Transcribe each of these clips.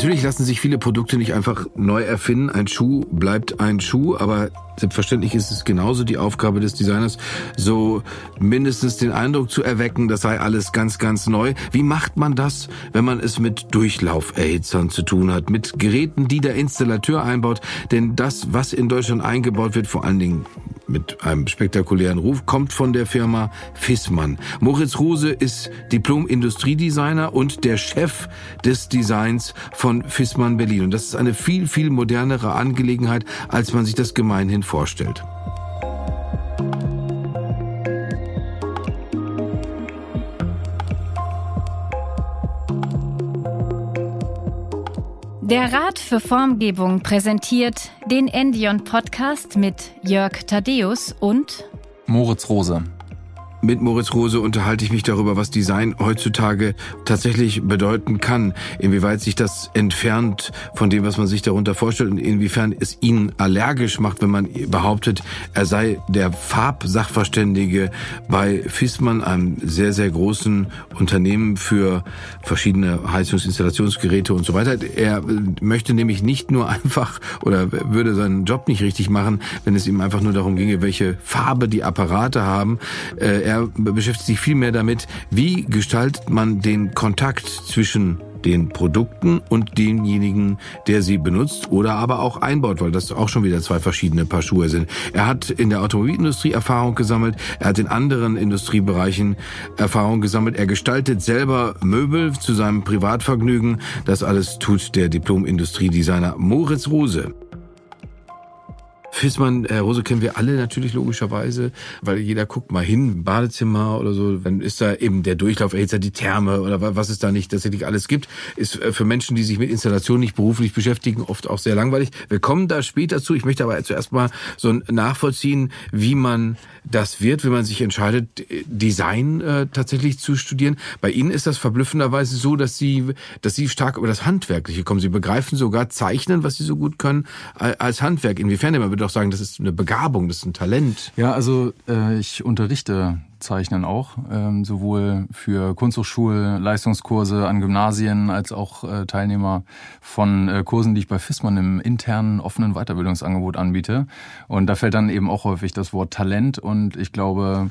Natürlich lassen sich viele Produkte nicht einfach neu erfinden. Ein Schuh bleibt ein Schuh, aber selbstverständlich ist es genauso die Aufgabe des Designers, so mindestens den Eindruck zu erwecken, das sei alles ganz, ganz neu. Wie macht man das, wenn man es mit Durchlauferhitzern zu tun hat, mit Geräten, die der Installateur einbaut? Denn das, was in Deutschland eingebaut wird, vor allen Dingen mit einem spektakulären Ruf, kommt von der Firma Fissmann. Moritz Ruse ist Diplom-Industriedesigner und der Chef des Designs von Fissmann Berlin. Und das ist eine viel, viel modernere Angelegenheit, als man sich das gemeinhin vorstellt. Der Rat für Formgebung präsentiert den Endion Podcast mit Jörg Thaddeus und Moritz Rose. Mit Moritz Rose unterhalte ich mich darüber, was Design heutzutage tatsächlich bedeuten kann, inwieweit sich das entfernt von dem, was man sich darunter vorstellt und inwiefern es ihn allergisch macht, wenn man behauptet, er sei der Farbsachverständige bei Fissmann, einem sehr, sehr großen Unternehmen für verschiedene Heizungsinstallationsgeräte und so weiter. Er möchte nämlich nicht nur einfach oder würde seinen Job nicht richtig machen, wenn es ihm einfach nur darum ginge, welche Farbe die Apparate haben. Äh, er beschäftigt sich viel mehr damit, wie gestaltet man den Kontakt zwischen den Produkten und denjenigen, der sie benutzt oder aber auch einbaut, weil das auch schon wieder zwei verschiedene Paar Schuhe sind. Er hat in der Automobilindustrie Erfahrung gesammelt, er hat in anderen Industriebereichen Erfahrung gesammelt, er gestaltet selber Möbel zu seinem Privatvergnügen. Das alles tut der Diplom-Industriedesigner Moritz Rose. Fissmann, Herr Rose kennen wir alle natürlich logischerweise, weil jeder guckt mal hin, Badezimmer oder so, dann ist da eben der Durchlauferhitzer, die Therme oder was es da nicht tatsächlich alles gibt, ist äh, für Menschen, die sich mit Installation nicht beruflich beschäftigen, oft auch sehr langweilig. Wir kommen da später zu. Ich möchte aber zuerst mal so nachvollziehen, wie man das wird, wenn man sich entscheidet, Design äh, tatsächlich zu studieren. Bei Ihnen ist das verblüffenderweise so, dass Sie, dass Sie stark über das Handwerkliche kommen. Sie begreifen sogar Zeichnen, was Sie so gut können, als Handwerk. Inwiefern? Man würde auch sagen, das ist eine Begabung, das ist ein Talent. Ja, also äh, ich unterrichte Zeichnen auch, ähm, sowohl für Kunsthochschul-Leistungskurse an Gymnasien als auch äh, Teilnehmer von äh, Kursen, die ich bei FISMAN im internen offenen Weiterbildungsangebot anbiete. Und da fällt dann eben auch häufig das Wort Talent und ich glaube,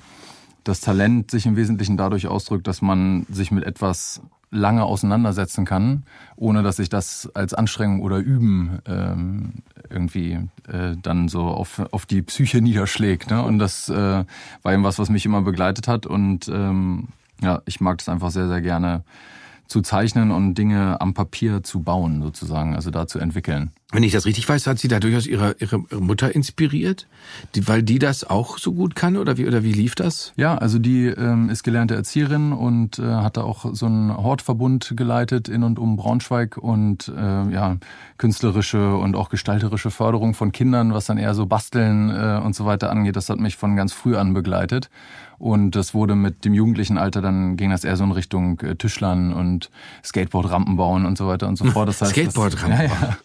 das Talent sich im Wesentlichen dadurch ausdrückt, dass man sich mit etwas lange auseinandersetzen kann, ohne dass sich das als Anstrengung oder Üben ähm, irgendwie äh, dann so auf, auf die Psyche niederschlägt. Ne? Und das äh, war eben was, was mich immer begleitet hat. Und ähm, ja, ich mag das einfach sehr, sehr gerne zu zeichnen und Dinge am Papier zu bauen, sozusagen, also da zu entwickeln. Wenn ich das richtig weiß, hat sie da durchaus ihre, ihre, Mutter inspiriert, die, weil die das auch so gut kann oder wie oder wie lief das? Ja, also die ähm, ist gelernte Erzieherin und äh, hat da auch so einen Hortverbund geleitet in und um Braunschweig und äh, ja künstlerische und auch gestalterische Förderung von Kindern, was dann eher so Basteln äh, und so weiter angeht. Das hat mich von ganz früh an begleitet und das wurde mit dem jugendlichen Alter dann ging das eher so in Richtung äh, Tischlern und Skateboard-Rampen bauen und so weiter und so fort. Das heißt, Skateboard-Rampen. Ja, ja.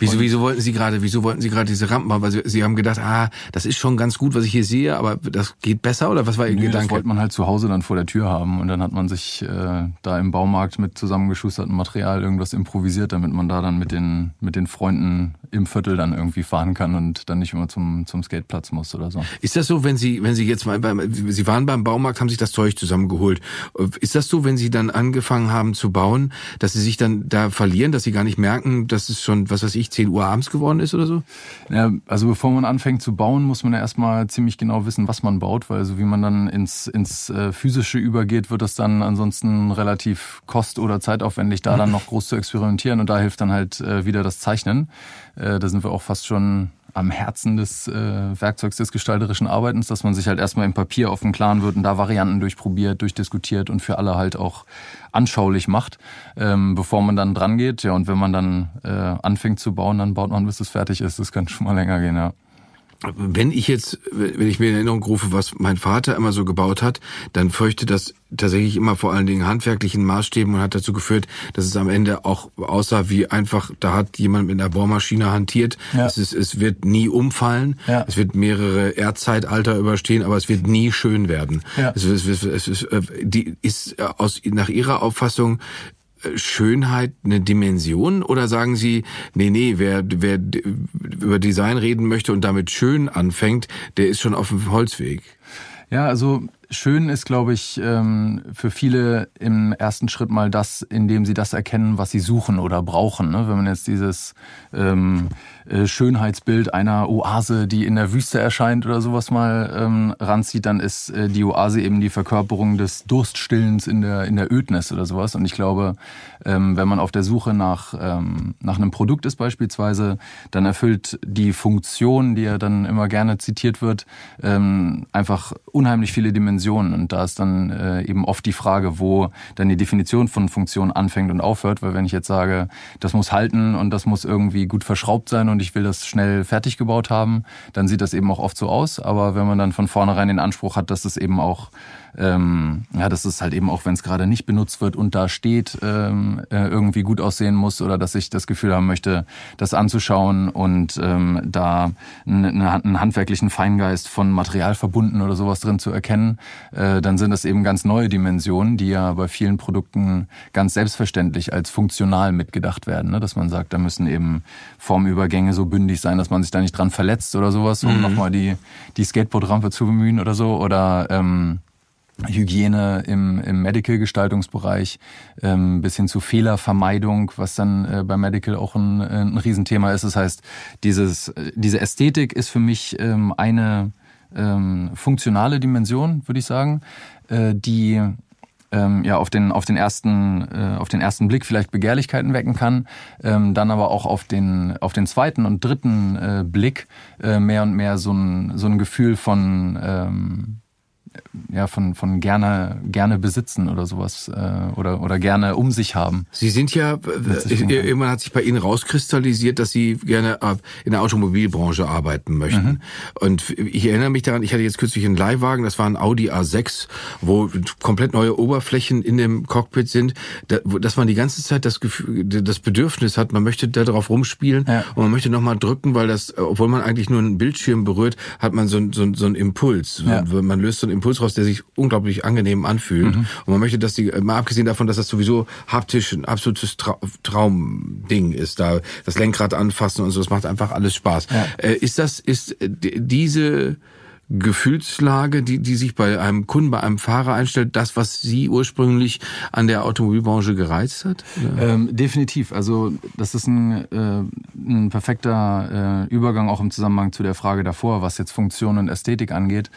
Wieso, wieso wollten Sie gerade, wieso wollten Sie gerade diese Rampen haben? Weil Sie, Sie haben gedacht, ah, das ist schon ganz gut, was ich hier sehe, aber das geht besser oder was war Ihr Nö, Gedanke? Das wollte man halt zu Hause dann vor der Tür haben und dann hat man sich äh, da im Baumarkt mit zusammengeschustertem Material irgendwas improvisiert, damit man da dann mit den mit den Freunden im Viertel dann irgendwie fahren kann und dann nicht immer zum zum Skateplatz muss oder so. Ist das so, wenn Sie wenn Sie jetzt mal beim Sie waren beim Baumarkt, haben sich das Zeug zusammengeholt. Ist das so, wenn Sie dann angefangen haben zu bauen, dass Sie sich dann da verlieren, dass Sie gar nicht merken, dass es schon was weiß ich 10 Uhr abends geworden ist oder so? Ja, also bevor man anfängt zu bauen, muss man ja erstmal ziemlich genau wissen, was man baut, weil so wie man dann ins, ins äh, Physische übergeht, wird es dann ansonsten relativ kost- oder zeitaufwendig, da dann noch groß zu experimentieren und da hilft dann halt äh, wieder das Zeichnen. Äh, da sind wir auch fast schon am Herzen des äh, Werkzeugs des gestalterischen Arbeitens, dass man sich halt erstmal im Papier auf den Klaren wird und da Varianten durchprobiert, durchdiskutiert und für alle halt auch anschaulich macht, ähm, bevor man dann dran geht. Ja, und wenn man dann äh, anfängt zu bauen, dann baut man, bis es fertig ist. Das kann schon mal länger gehen, ja. Wenn ich jetzt, wenn ich mir in Erinnerung rufe, was mein Vater immer so gebaut hat, dann fürchte das tatsächlich immer vor allen Dingen handwerklichen Maßstäben und hat dazu geführt, dass es am Ende auch aussah wie einfach, da hat jemand mit einer Bohrmaschine hantiert. Ja. Es, ist, es wird nie umfallen, ja. es wird mehrere Erdzeitalter überstehen, aber es wird nie schön werden. Ja. Es, es, es, es, die ist aus, nach ihrer Auffassung Schönheit eine Dimension oder sagen Sie, nee, nee, wer, wer über Design reden möchte und damit schön anfängt, der ist schon auf dem Holzweg? Ja, also schön ist, glaube ich, ähm, für viele im ersten Schritt mal das, indem sie das erkennen, was sie suchen oder brauchen. Ne? Wenn man jetzt dieses ähm, äh, Schönheitsbild einer Oase, die in der Wüste erscheint oder sowas mal ähm, ranzieht, dann ist äh, die Oase eben die Verkörperung des Durststillens in der, in der Ödnis oder sowas. Und ich glaube, ähm, wenn man auf der Suche nach, ähm, nach einem Produkt ist beispielsweise, dann erfüllt die Funktion, die ja dann immer gerne zitiert wird, ähm, einfach unheimlich viele Dimensionen. Und da ist dann äh, eben oft die Frage, wo dann die Definition von Funktion anfängt und aufhört. Weil wenn ich jetzt sage, das muss halten und das muss irgendwie gut verschraubt sein und ich will das schnell fertig gebaut haben, dann sieht das eben auch oft so aus. Aber wenn man dann von vornherein den Anspruch hat, dass es eben auch ähm, ja, dass es halt eben auch, wenn es gerade nicht benutzt wird und da steht, ähm, äh, irgendwie gut aussehen muss oder dass ich das Gefühl haben möchte, das anzuschauen und ähm, da einen, einen handwerklichen Feingeist von Material verbunden oder sowas drin zu erkennen, äh, dann sind das eben ganz neue Dimensionen, die ja bei vielen Produkten ganz selbstverständlich als funktional mitgedacht werden. Ne? Dass man sagt, da müssen eben Formübergänge so bündig sein, dass man sich da nicht dran verletzt oder sowas, um mhm. nochmal die, die Skateboardrampe zu bemühen oder so. Oder ähm, Hygiene im, im Medical-Gestaltungsbereich ähm, bis hin zu Fehlervermeidung, was dann äh, bei Medical auch ein, ein Riesenthema ist. Das heißt, dieses, diese Ästhetik ist für mich ähm, eine ähm, funktionale Dimension, würde ich sagen, äh, die ähm, ja auf den auf den ersten äh, auf den ersten Blick vielleicht Begehrlichkeiten wecken kann, ähm, dann aber auch auf den auf den zweiten und dritten äh, Blick äh, mehr und mehr so ein so ein Gefühl von ähm, ja, von, von gerne, gerne besitzen oder sowas äh, oder, oder gerne um sich haben. Sie sind ja, äh, irgendwann hat sich bei Ihnen rauskristallisiert, dass Sie gerne äh, in der Automobilbranche arbeiten möchten. Mhm. Und ich erinnere mich daran, ich hatte jetzt kürzlich einen Leihwagen, das war ein Audi A6, wo komplett neue Oberflächen in dem Cockpit sind, dass man die ganze Zeit das Gefühl, das Bedürfnis hat, man möchte da drauf rumspielen ja. und man möchte nochmal drücken, weil das, obwohl man eigentlich nur einen Bildschirm berührt, hat man so, so, so einen Impuls. Ja. Man löst so einen Impuls raus, der sich unglaublich angenehm anfühlt. Mhm. Und man möchte, dass die, mal abgesehen davon, dass das sowieso haptisch ein absolutes Tra Traumding ist, da das Lenkrad anfassen und so, das macht einfach alles Spaß. Ja. Äh, ist das, ist äh, diese Gefühlslage, die, die sich bei einem Kunden, bei einem Fahrer einstellt, das, was Sie ursprünglich an der Automobilbranche gereizt hat? Ähm, definitiv. Also das ist ein, äh, ein perfekter äh, Übergang auch im Zusammenhang zu der Frage davor, was jetzt Funktion und Ästhetik angeht.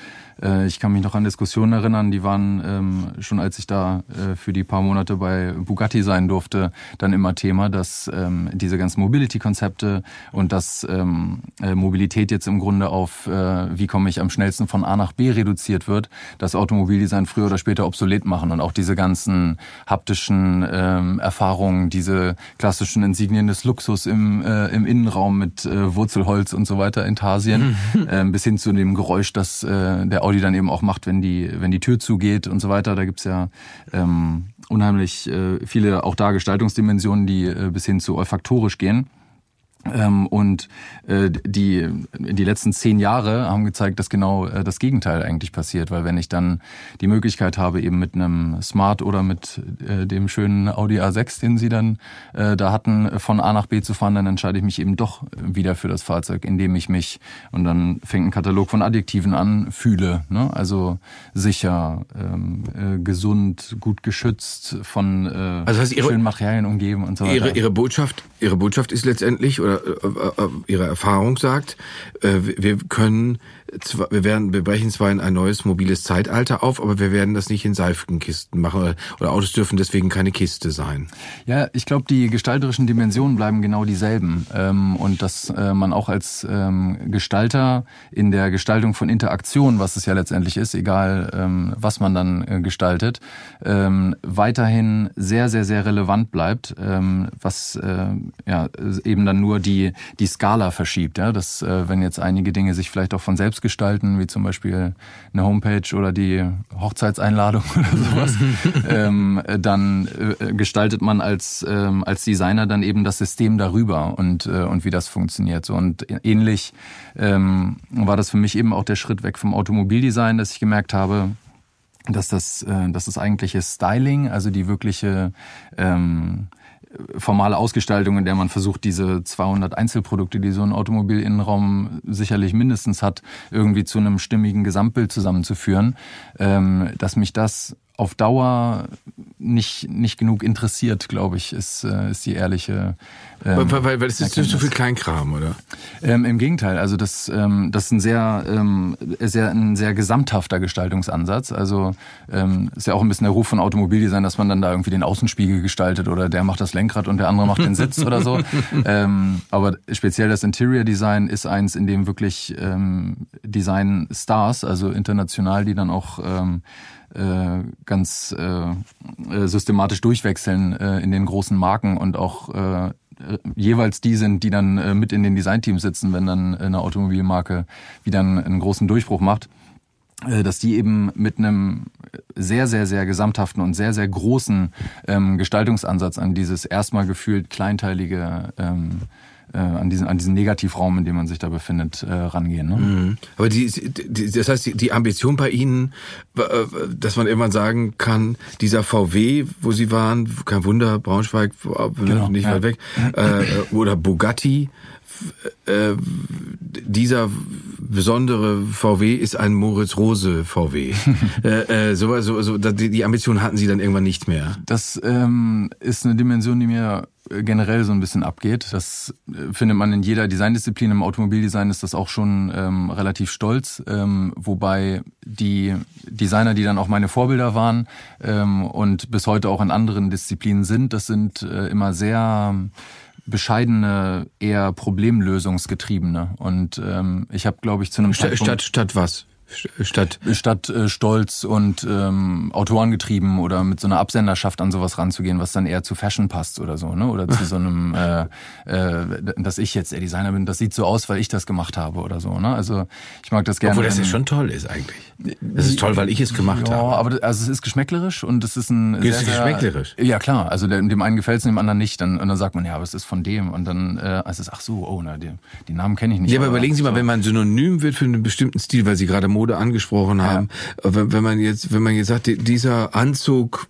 Äh, ich kann mich noch an Diskussionen erinnern, die waren ähm, schon als ich da äh, für die paar Monate bei Bugatti sein durfte, dann immer Thema, dass ähm, diese ganzen Mobility-Konzepte und dass ähm, äh, Mobilität jetzt im Grunde auf, wie komme ich am schnellsten von A nach B reduziert wird, das Automobildesign früher oder später obsolet machen und auch diese ganzen haptischen Erfahrungen, diese klassischen Insignien des Luxus im, im Innenraum mit Wurzelholz und so weiter, Intarsien, bis hin zu dem Geräusch, das der Audi dann eben auch macht, wenn die, wenn die Tür zugeht und so weiter. Da gibt's ja ähm, unheimlich äh, viele auch da Gestaltungsdimensionen, die äh, bis hin zu olfaktorisch gehen. Ähm, und äh, die, die letzten zehn Jahre haben gezeigt, dass genau äh, das Gegenteil eigentlich passiert. Weil wenn ich dann die Möglichkeit habe, eben mit einem Smart oder mit äh, dem schönen Audi A6, den sie dann da hatten, von A nach B zu fahren, dann entscheide ich mich eben doch wieder für das Fahrzeug, indem ich mich, und dann fängt ein Katalog von Adjektiven an, fühle. Ne? Also sicher, ähm, äh, gesund, gut geschützt, von äh, also heißt ihre, schönen Materialien umgeben und so weiter. Ihre, ihre Botschaft, ihre Botschaft ist letztendlich, oder ihre, äh, äh, ihre Erfahrung sagt, äh, wir können wir werden, wir brechen zwar in ein neues mobiles Zeitalter auf, aber wir werden das nicht in Seifenkisten machen oder Autos dürfen deswegen keine Kiste sein. Ja, ich glaube, die gestalterischen Dimensionen bleiben genau dieselben ähm, und dass äh, man auch als ähm, Gestalter in der Gestaltung von Interaktion, was es ja letztendlich ist, egal ähm, was man dann äh, gestaltet, weiterhin sehr, sehr, sehr relevant bleibt, was äh, ja eben dann nur die die Skala verschiebt. Ja, dass wenn jetzt einige Dinge sich vielleicht auch von selbst gestalten, wie zum Beispiel eine Homepage oder die Hochzeitseinladung oder sowas, ähm, dann äh, gestaltet man als, ähm, als Designer dann eben das System darüber und, äh, und wie das funktioniert. So, und ähnlich ähm, war das für mich eben auch der Schritt weg vom Automobildesign, dass ich gemerkt habe, dass das, äh, dass das eigentliche Styling, also die wirkliche ähm, formale Ausgestaltung, in der man versucht, diese 200 Einzelprodukte, die so ein Automobilinnenraum sicherlich mindestens hat, irgendwie zu einem stimmigen Gesamtbild zusammenzuführen, ähm, dass mich das auf Dauer nicht, nicht genug interessiert, glaube ich, ist, äh, ist die ehrliche. Ähm, weil, weil, weil es ist nicht so viel Kleinkram, oder? Ähm, Im Gegenteil, also das, ähm, das ist ein sehr, ähm, sehr, ein sehr gesamthafter Gestaltungsansatz. Also ähm, ist ja auch ein bisschen der Ruf von Automobildesign, dass man dann da irgendwie den Außenspiegel gestaltet oder der macht das Lenkrad und der andere macht den Sitz oder so. Ähm, aber speziell das Interior Design ist eins, in dem wirklich ähm, Design Stars, also international, die dann auch ähm, äh, ganz äh, äh, systematisch durchwechseln äh, in den großen Marken und auch äh, jeweils die sind, die dann äh, mit in den Designteams sitzen, wenn dann eine Automobilmarke wieder einen, großen Durchbruch macht äh, dass die eben mit einem sehr, sehr, sehr gesamthaften und sehr, sehr großen ähm, Gestaltungsansatz an dieses erstmal gefühlt kleinteilige ähm, äh, an diesen an diesen Negativraum, in dem man sich da befindet, äh, rangehen. Ne? Mhm. Aber die, die, das heißt, die, die Ambition bei Ihnen, äh, dass man irgendwann sagen kann, dieser VW, wo Sie waren, kein Wunder, Braunschweig, äh, genau, nicht ja. weit weg, äh, oder Bugatti, äh, dieser besondere VW ist ein Moritz Rose VW. äh, äh, so, so, so, die, die Ambition hatten Sie dann irgendwann nicht mehr. Das ähm, ist eine Dimension, die mir generell so ein bisschen abgeht. Das äh, findet man in jeder Designdisziplin. Im Automobildesign ist das auch schon ähm, relativ stolz, ähm, wobei die Designer, die dann auch meine Vorbilder waren ähm, und bis heute auch in anderen Disziplinen sind, das sind äh, immer sehr bescheidene, eher problemlösungsgetriebene. Und ähm, ich habe, glaube ich, zu einem Stadt, Stadt, Stadt was? Statt statt äh, Stolz und ähm, Autorengetrieben oder mit so einer Absenderschaft an sowas ranzugehen, was dann eher zu Fashion passt oder so, ne? Oder zu so einem, äh, äh, dass ich jetzt der Designer bin, das sieht so aus, weil ich das gemacht habe oder so, ne? Also ich mag das gerne. Obwohl das ja schon toll ist eigentlich. Das ist toll, weil ich es gemacht ja, habe. Ja, aber also es ist geschmäcklerisch und es ist ein sehr, sehr, geschmäcklerisch. Ja klar, also dem einen gefällt es, dem anderen nicht. Dann, und dann sagt man, ja, aber es ist von dem. Und dann äh, es ist ach so, oh, na, die, die Namen kenne ich nicht. Ja, aber, aber überlegen Sie mal, so. wenn man synonym wird für einen bestimmten Stil, weil Sie gerade Mode angesprochen haben, ja. wenn, wenn man jetzt, wenn man jetzt sagt, dieser Anzug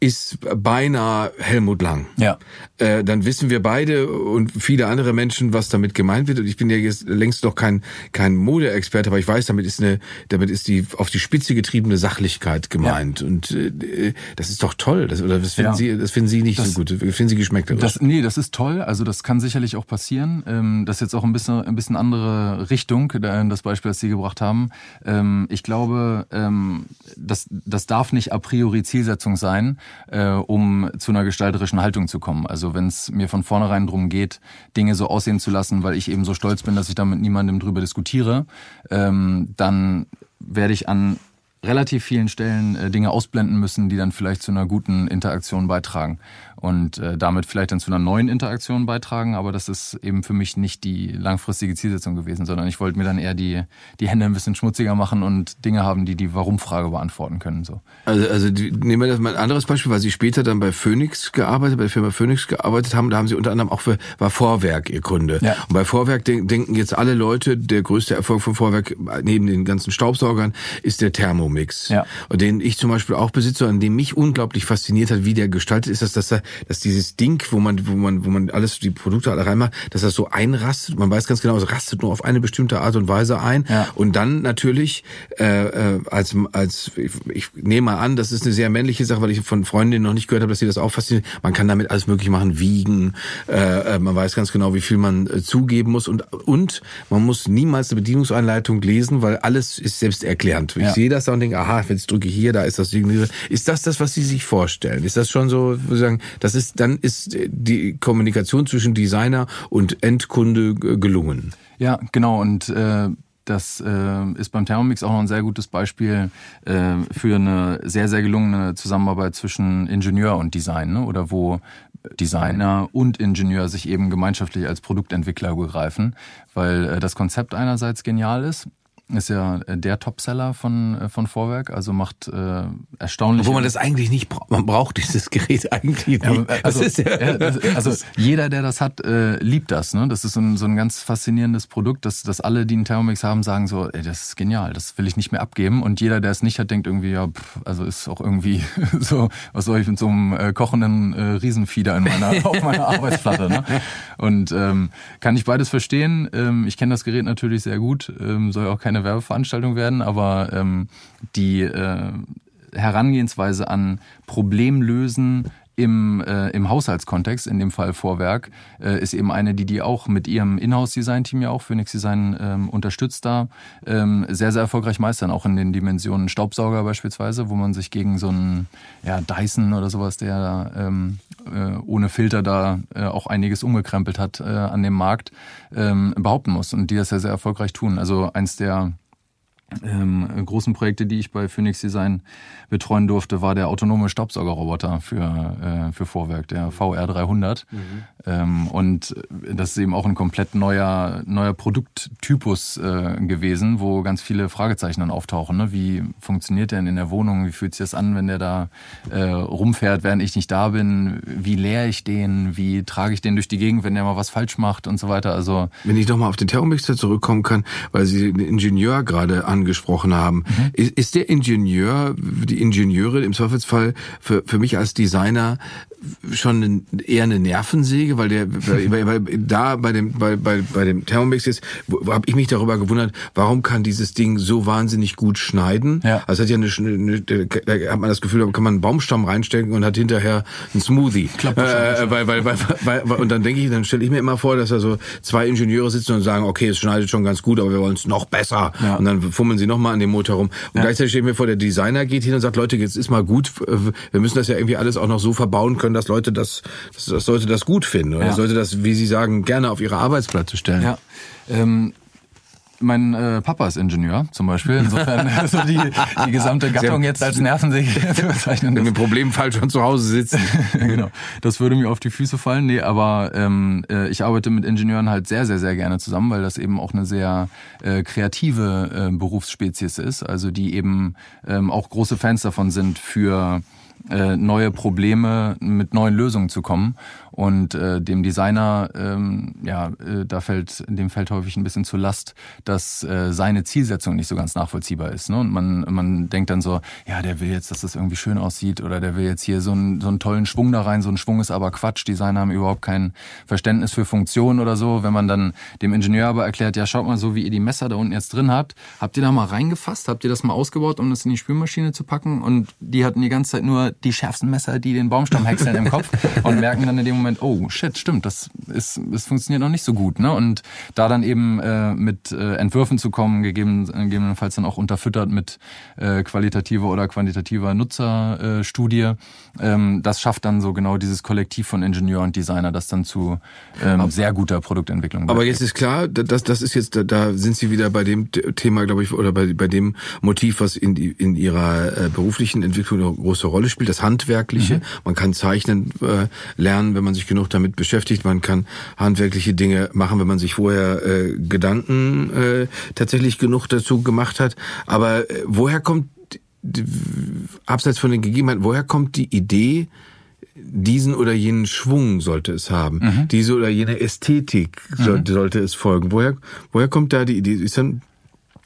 ist beinahe Helmut Lang. Ja. Äh, dann wissen wir beide und viele andere Menschen, was damit gemeint wird. Und ich bin ja jetzt längst noch kein kein Modeexperte, aber ich weiß, damit ist eine, damit ist die auf die Spitze getriebene Sachlichkeit gemeint. Ja. Und äh, das ist doch toll. Das, oder das finden ja. Sie, das finden Sie nicht das, so gut. Finden Sie geschmeckt das, Nee, das ist toll. Also das kann sicherlich auch passieren. Ähm, das ist jetzt auch ein bisschen ein bisschen andere Richtung, das Beispiel, das Sie gebracht haben. Ähm, ich glaube, ähm, das das darf nicht a priori Zielsetzung sein sein, äh, um zu einer gestalterischen Haltung zu kommen. Also wenn es mir von vornherein darum geht, Dinge so aussehen zu lassen, weil ich eben so stolz bin, dass ich da mit niemandem drüber diskutiere, ähm, dann werde ich an relativ vielen Stellen äh, Dinge ausblenden müssen, die dann vielleicht zu einer guten Interaktion beitragen und äh, damit vielleicht dann zu einer neuen Interaktion beitragen. Aber das ist eben für mich nicht die langfristige Zielsetzung gewesen, sondern ich wollte mir dann eher die, die Hände ein bisschen schmutziger machen und Dinge haben, die die Warum-Frage beantworten können. So. Also, also die, nehmen wir das mal ein anderes Beispiel, weil Sie später dann bei Phoenix gearbeitet, bei der Firma Phoenix gearbeitet haben. Da haben Sie unter anderem auch für war Vorwerk Ihr Kunde. Ja. Und bei Vorwerk denk, denken jetzt alle Leute, der größte Erfolg von Vorwerk neben den ganzen Staubsaugern ist der Thermomix. Ja. Und den ich zum Beispiel auch besitze, an dem mich unglaublich fasziniert hat, wie der gestaltet ist, dass das da dass dieses Ding, wo man, wo man, wo man alles, die Produkte alle reinmacht, dass das so einrastet. Man weiß ganz genau, es rastet nur auf eine bestimmte Art und Weise ein. Ja. Und dann natürlich, äh, äh, als, als ich, ich nehme mal an, das ist eine sehr männliche Sache, weil ich von Freundinnen noch nicht gehört habe, dass sie das auch fasziniert. Man kann damit alles mögliche machen, wiegen, äh, äh, man weiß ganz genau, wie viel man äh, zugeben muss und, und man muss niemals eine Bedienungsanleitung lesen, weil alles ist selbsterklärend. Ich ja. sehe das da und denke, aha, jetzt drücke ich hier, da ist das. Ist das das, was Sie sich vorstellen? Ist das schon so, sagen, das ist, dann ist die Kommunikation zwischen Designer und Endkunde gelungen. Ja, genau. Und äh, das äh, ist beim Thermomix auch noch ein sehr gutes Beispiel äh, für eine sehr, sehr gelungene Zusammenarbeit zwischen Ingenieur und Design, ne? oder wo Designer und Ingenieur sich eben gemeinschaftlich als Produktentwickler begreifen, weil äh, das Konzept einerseits genial ist ist ja der Topseller von, von Vorwerk, also macht äh, erstaunlich. Wo man das eigentlich nicht braucht. Man braucht dieses Gerät eigentlich nicht. Ja, also, ja, also jeder, der das hat, äh, liebt das. Ne? Das ist so ein, so ein ganz faszinierendes Produkt, dass, dass alle, die einen Thermomix haben, sagen so, ey, das ist genial, das will ich nicht mehr abgeben. Und jeder, der es nicht hat, denkt irgendwie, ja, pff, also ist auch irgendwie so, was soll ich mit so einem äh, kochenden äh, Riesenfieder in meiner, auf meiner Arbeitsplatte. Ne? Und ähm, kann ich beides verstehen. Ähm, ich kenne das Gerät natürlich sehr gut, ähm, soll auch keine Werbeveranstaltung werden, aber ähm, die äh, Herangehensweise an Problemlösen im, äh, im Haushaltskontext, in dem Fall Vorwerk, äh, ist eben eine, die die auch mit ihrem Inhouse-Design-Team ja auch, Phoenix Design, ähm, unterstützt da, ähm, sehr, sehr erfolgreich meistern, auch in den Dimensionen Staubsauger beispielsweise, wo man sich gegen so einen ja, Dyson oder sowas, der ähm, äh, ohne Filter da äh, auch einiges umgekrempelt hat äh, an dem Markt, ähm, behaupten muss und die das ja sehr erfolgreich tun. Also eins der ähm, großen Projekte, die ich bei Phoenix Design betreuen durfte, war der autonome Staubsaugerroboter für, äh, für Vorwerk, der VR300. Mhm. Ähm, und das ist eben auch ein komplett neuer, neuer Produkttypus äh, gewesen, wo ganz viele Fragezeichen dann auftauchen. Ne? Wie funktioniert der denn in der Wohnung? Wie fühlt sich das an, wenn der da äh, rumfährt, während ich nicht da bin? Wie leere ich den? Wie trage ich den durch die Gegend, wenn der mal was falsch macht und so weiter? Also Wenn ich nochmal auf den Thermomixer zurückkommen kann, weil Sie den Ingenieur gerade angesprochen haben. Mhm. Ist, ist der Ingenieur, die Ingenieure im Zweifelsfall für, für mich als Designer schon eher eine Nervensäge, weil der weil, weil da bei dem bei bei, bei dem Thermomix jetzt habe ich mich darüber gewundert, warum kann dieses Ding so wahnsinnig gut schneiden? Ja. Also hat ja eine, eine da hat man das Gefühl, da kann man einen Baumstamm reinstecken und hat hinterher einen Smoothie. Klappt äh, weil, weil, weil, weil, und dann denke ich, dann stelle ich mir immer vor, dass da so zwei Ingenieure sitzen und sagen, okay, es schneidet schon ganz gut, aber wir wollen es noch besser. Ja. Und dann fummeln sie nochmal an dem Motor rum. Und ja. gleichzeitig stelle ich mir vor, der Designer geht hin und sagt, Leute, jetzt ist mal gut, wir müssen das ja irgendwie alles auch noch so verbauen können, dass Leute das, dass Leute das gut finden oder ja. Leute das, wie Sie sagen, gerne auf ihre Arbeitsplatte stellen. Ja. Ähm mein äh, Papa ist Ingenieur zum Beispiel. Insofern also die, die gesamte Gattung jetzt als Nervensäge zu bezeichnen. Mit dem Problemfall schon zu Hause sitzen. genau. Das würde mir auf die Füße fallen. Nee, aber ähm, äh, ich arbeite mit Ingenieuren halt sehr, sehr, sehr gerne zusammen, weil das eben auch eine sehr äh, kreative äh, Berufsspezies ist. Also die eben ähm, auch große Fans davon sind für äh, neue Probleme mit neuen Lösungen zu kommen. Und äh, dem Designer, ähm, ja, äh, da fällt dem fällt häufig ein bisschen zu Last, dass äh, seine Zielsetzung nicht so ganz nachvollziehbar ist. Ne? Und man, man denkt dann so, ja, der will jetzt, dass das irgendwie schön aussieht oder der will jetzt hier so einen, so einen tollen Schwung da rein. So ein Schwung ist aber Quatsch. Designer haben überhaupt kein Verständnis für Funktionen oder so. Wenn man dann dem Ingenieur aber erklärt, ja, schaut mal so, wie ihr die Messer da unten jetzt drin habt, habt ihr da mal reingefasst? Habt ihr das mal ausgebaut, um das in die Spülmaschine zu packen? Und die hatten die ganze Zeit nur die schärfsten Messer, die den Baumstamm häckseln im Kopf und merken dann in dem Moment, oh shit, stimmt, das ist, es funktioniert noch nicht so gut, ne? Und da dann eben äh, mit äh, Entwürfen zu kommen, gegeben, gegebenenfalls dann auch unterfüttert mit äh, qualitativer oder quantitativer Nutzerstudie, ähm, das schafft dann so genau dieses Kollektiv von Ingenieur und Designer, das dann zu ähm, sehr guter Produktentwicklung. Aber jetzt ist klar, das, das ist jetzt, da sind Sie wieder bei dem Thema, glaube ich, oder bei, bei dem Motiv, was in, in Ihrer äh, beruflichen Entwicklung eine große Rolle spielt, das Handwerkliche. Mhm. Man kann zeichnen äh, lernen, wenn man sich genug damit beschäftigt. Man kann handwerkliche Dinge machen, wenn man sich vorher äh, Gedanken äh, tatsächlich genug dazu gemacht hat. Aber äh, woher kommt, abseits von den Gegebenheiten, woher kommt die Idee, diesen oder jenen Schwung sollte es haben, mhm. diese oder jene Ästhetik sollte, mhm. sollte es folgen. Woher, woher kommt da die Idee? Ist dann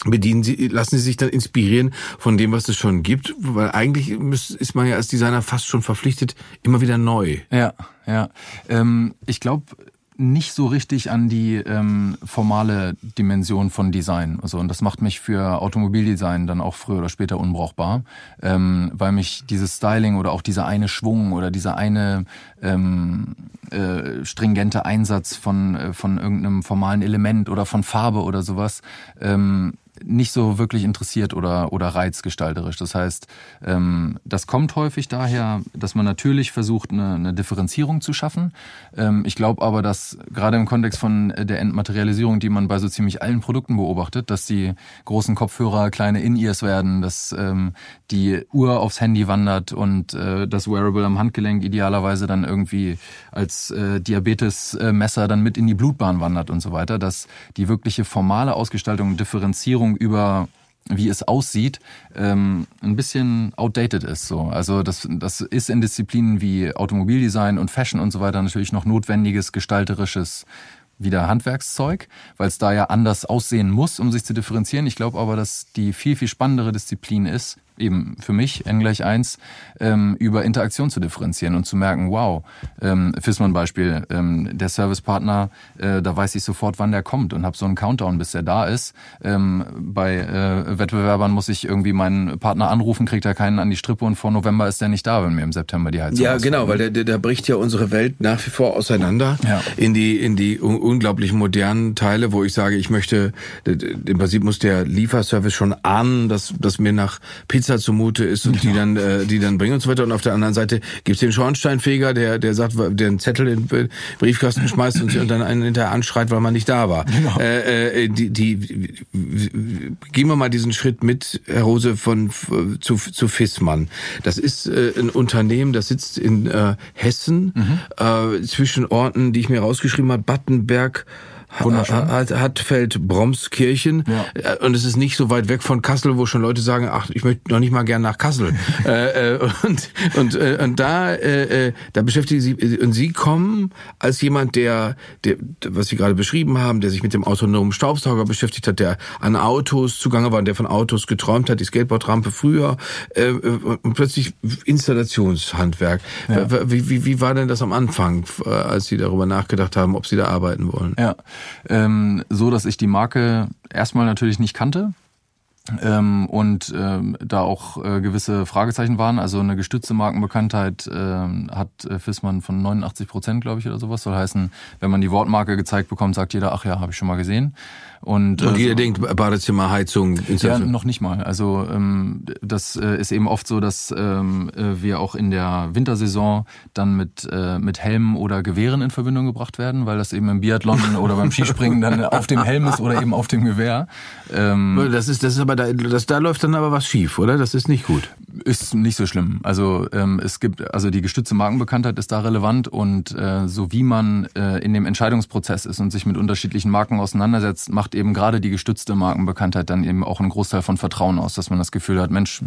bedienen Sie, lassen Sie sich dann inspirieren von dem, was es schon gibt, weil eigentlich ist man ja als Designer fast schon verpflichtet, immer wieder neu. Ja, ja. Ähm, ich glaube nicht so richtig an die ähm, formale Dimension von Design. Also und das macht mich für Automobildesign dann auch früher oder später unbrauchbar, ähm, weil mich dieses Styling oder auch dieser eine Schwung oder dieser eine ähm, äh, stringente Einsatz von äh, von irgendeinem formalen Element oder von Farbe oder sowas ähm, nicht so wirklich interessiert oder, oder reizgestalterisch. Das heißt, ähm, das kommt häufig daher, dass man natürlich versucht, eine, eine Differenzierung zu schaffen. Ähm, ich glaube aber, dass gerade im Kontext von der Entmaterialisierung, die man bei so ziemlich allen Produkten beobachtet, dass die großen Kopfhörer kleine In-Ears werden, dass ähm, die Uhr aufs Handy wandert und äh, das Wearable am Handgelenk idealerweise dann irgendwie als äh, Diabetesmesser dann mit in die Blutbahn wandert und so weiter, dass die wirkliche formale Ausgestaltung, Differenzierung Aufklärung über wie es aussieht, ähm, ein bisschen outdated ist. So. Also das, das ist in Disziplinen wie Automobildesign und Fashion und so weiter natürlich noch notwendiges gestalterisches wieder Handwerkszeug, weil es da ja anders aussehen muss, um sich zu differenzieren. Ich glaube aber, dass die viel, viel spannendere Disziplin ist, eben für mich n gleich eins ähm, über Interaktion zu differenzieren und zu merken, wow, ähm, Fissmann-Beispiel, ähm, der Servicepartner, äh, da weiß ich sofort, wann der kommt und habe so einen Countdown, bis der da ist. Ähm, bei äh, Wettbewerbern muss ich irgendwie meinen Partner anrufen, kriegt er keinen an die Strippe und vor November ist der nicht da, wenn mir im September die Heizung Ja, genau, weil der, der, der bricht ja unsere Welt nach wie vor auseinander ja. in die in die unglaublich modernen Teile, wo ich sage, ich möchte, im Prinzip muss der Lieferservice schon ahnen, dass, dass mir nach Pizza Pizza zumute ist und genau. die dann äh, die dann bringen und so weiter. Und auf der anderen Seite gibt's den Schornsteinfeger, der der sagt, der einen Zettel in den Briefkasten schmeißt und, und dann einen hinterher anschreit, weil man nicht da war. Genau. Äh, äh, die, die, gehen wir mal diesen Schritt mit, Herr Rose, von zu, zu Fissmann. Das ist äh, ein Unternehmen, das sitzt in äh, Hessen mhm. äh, zwischen Orten, die ich mir rausgeschrieben habe, Battenberg, Hartfeld, Bromskirchen. Ja. Äh, und es ist nicht so weit weg von Kassel, wo schon Leute sagen, ach, ich möchte noch nicht mal gern nach Kassel. äh, äh, und, und, äh, und da, äh, da beschäftigen sie, und sie kommen als jemand, der, der, was Sie gerade beschrieben haben, der sich mit dem autonomen Staubsauger beschäftigt hat, der an Autos zugange war, der von Autos geträumt hat, die Skateboardrampe früher, äh, und plötzlich Installationshandwerk. Ja. Wie, wie, wie war denn das am Anfang, als Sie darüber nachgedacht haben, ob Sie da arbeiten wollen? Ja, ähm, so, dass ich die Marke erstmal natürlich nicht kannte. Ähm, und ähm, da auch äh, gewisse Fragezeichen waren. Also eine gestützte Markenbekanntheit ähm, hat äh, Fissmann von 89 Prozent, glaube ich, oder sowas. Soll heißen, wenn man die Wortmarke gezeigt bekommt, sagt jeder, ach ja, habe ich schon mal gesehen. Und, und jeder so, denkt Badezimmerheizung. Ja, noch nicht mal. Also ähm, das äh, ist eben oft so, dass ähm, äh, wir auch in der Wintersaison dann mit äh, mit Helmen oder Gewehren in Verbindung gebracht werden, weil das eben im Biathlon oder beim Skispringen dann auf dem Helm ist oder eben auf dem Gewehr. Ähm, das ist das ist aber da, das, da läuft dann aber was schief, oder? Das ist nicht gut. Ist nicht so schlimm. Also ähm, es gibt also die gestützte Markenbekanntheit ist da relevant und äh, so wie man äh, in dem Entscheidungsprozess ist und sich mit unterschiedlichen Marken auseinandersetzt, macht macht eben gerade die gestützte Markenbekanntheit dann eben auch einen Großteil von Vertrauen aus, dass man das Gefühl hat, Mensch,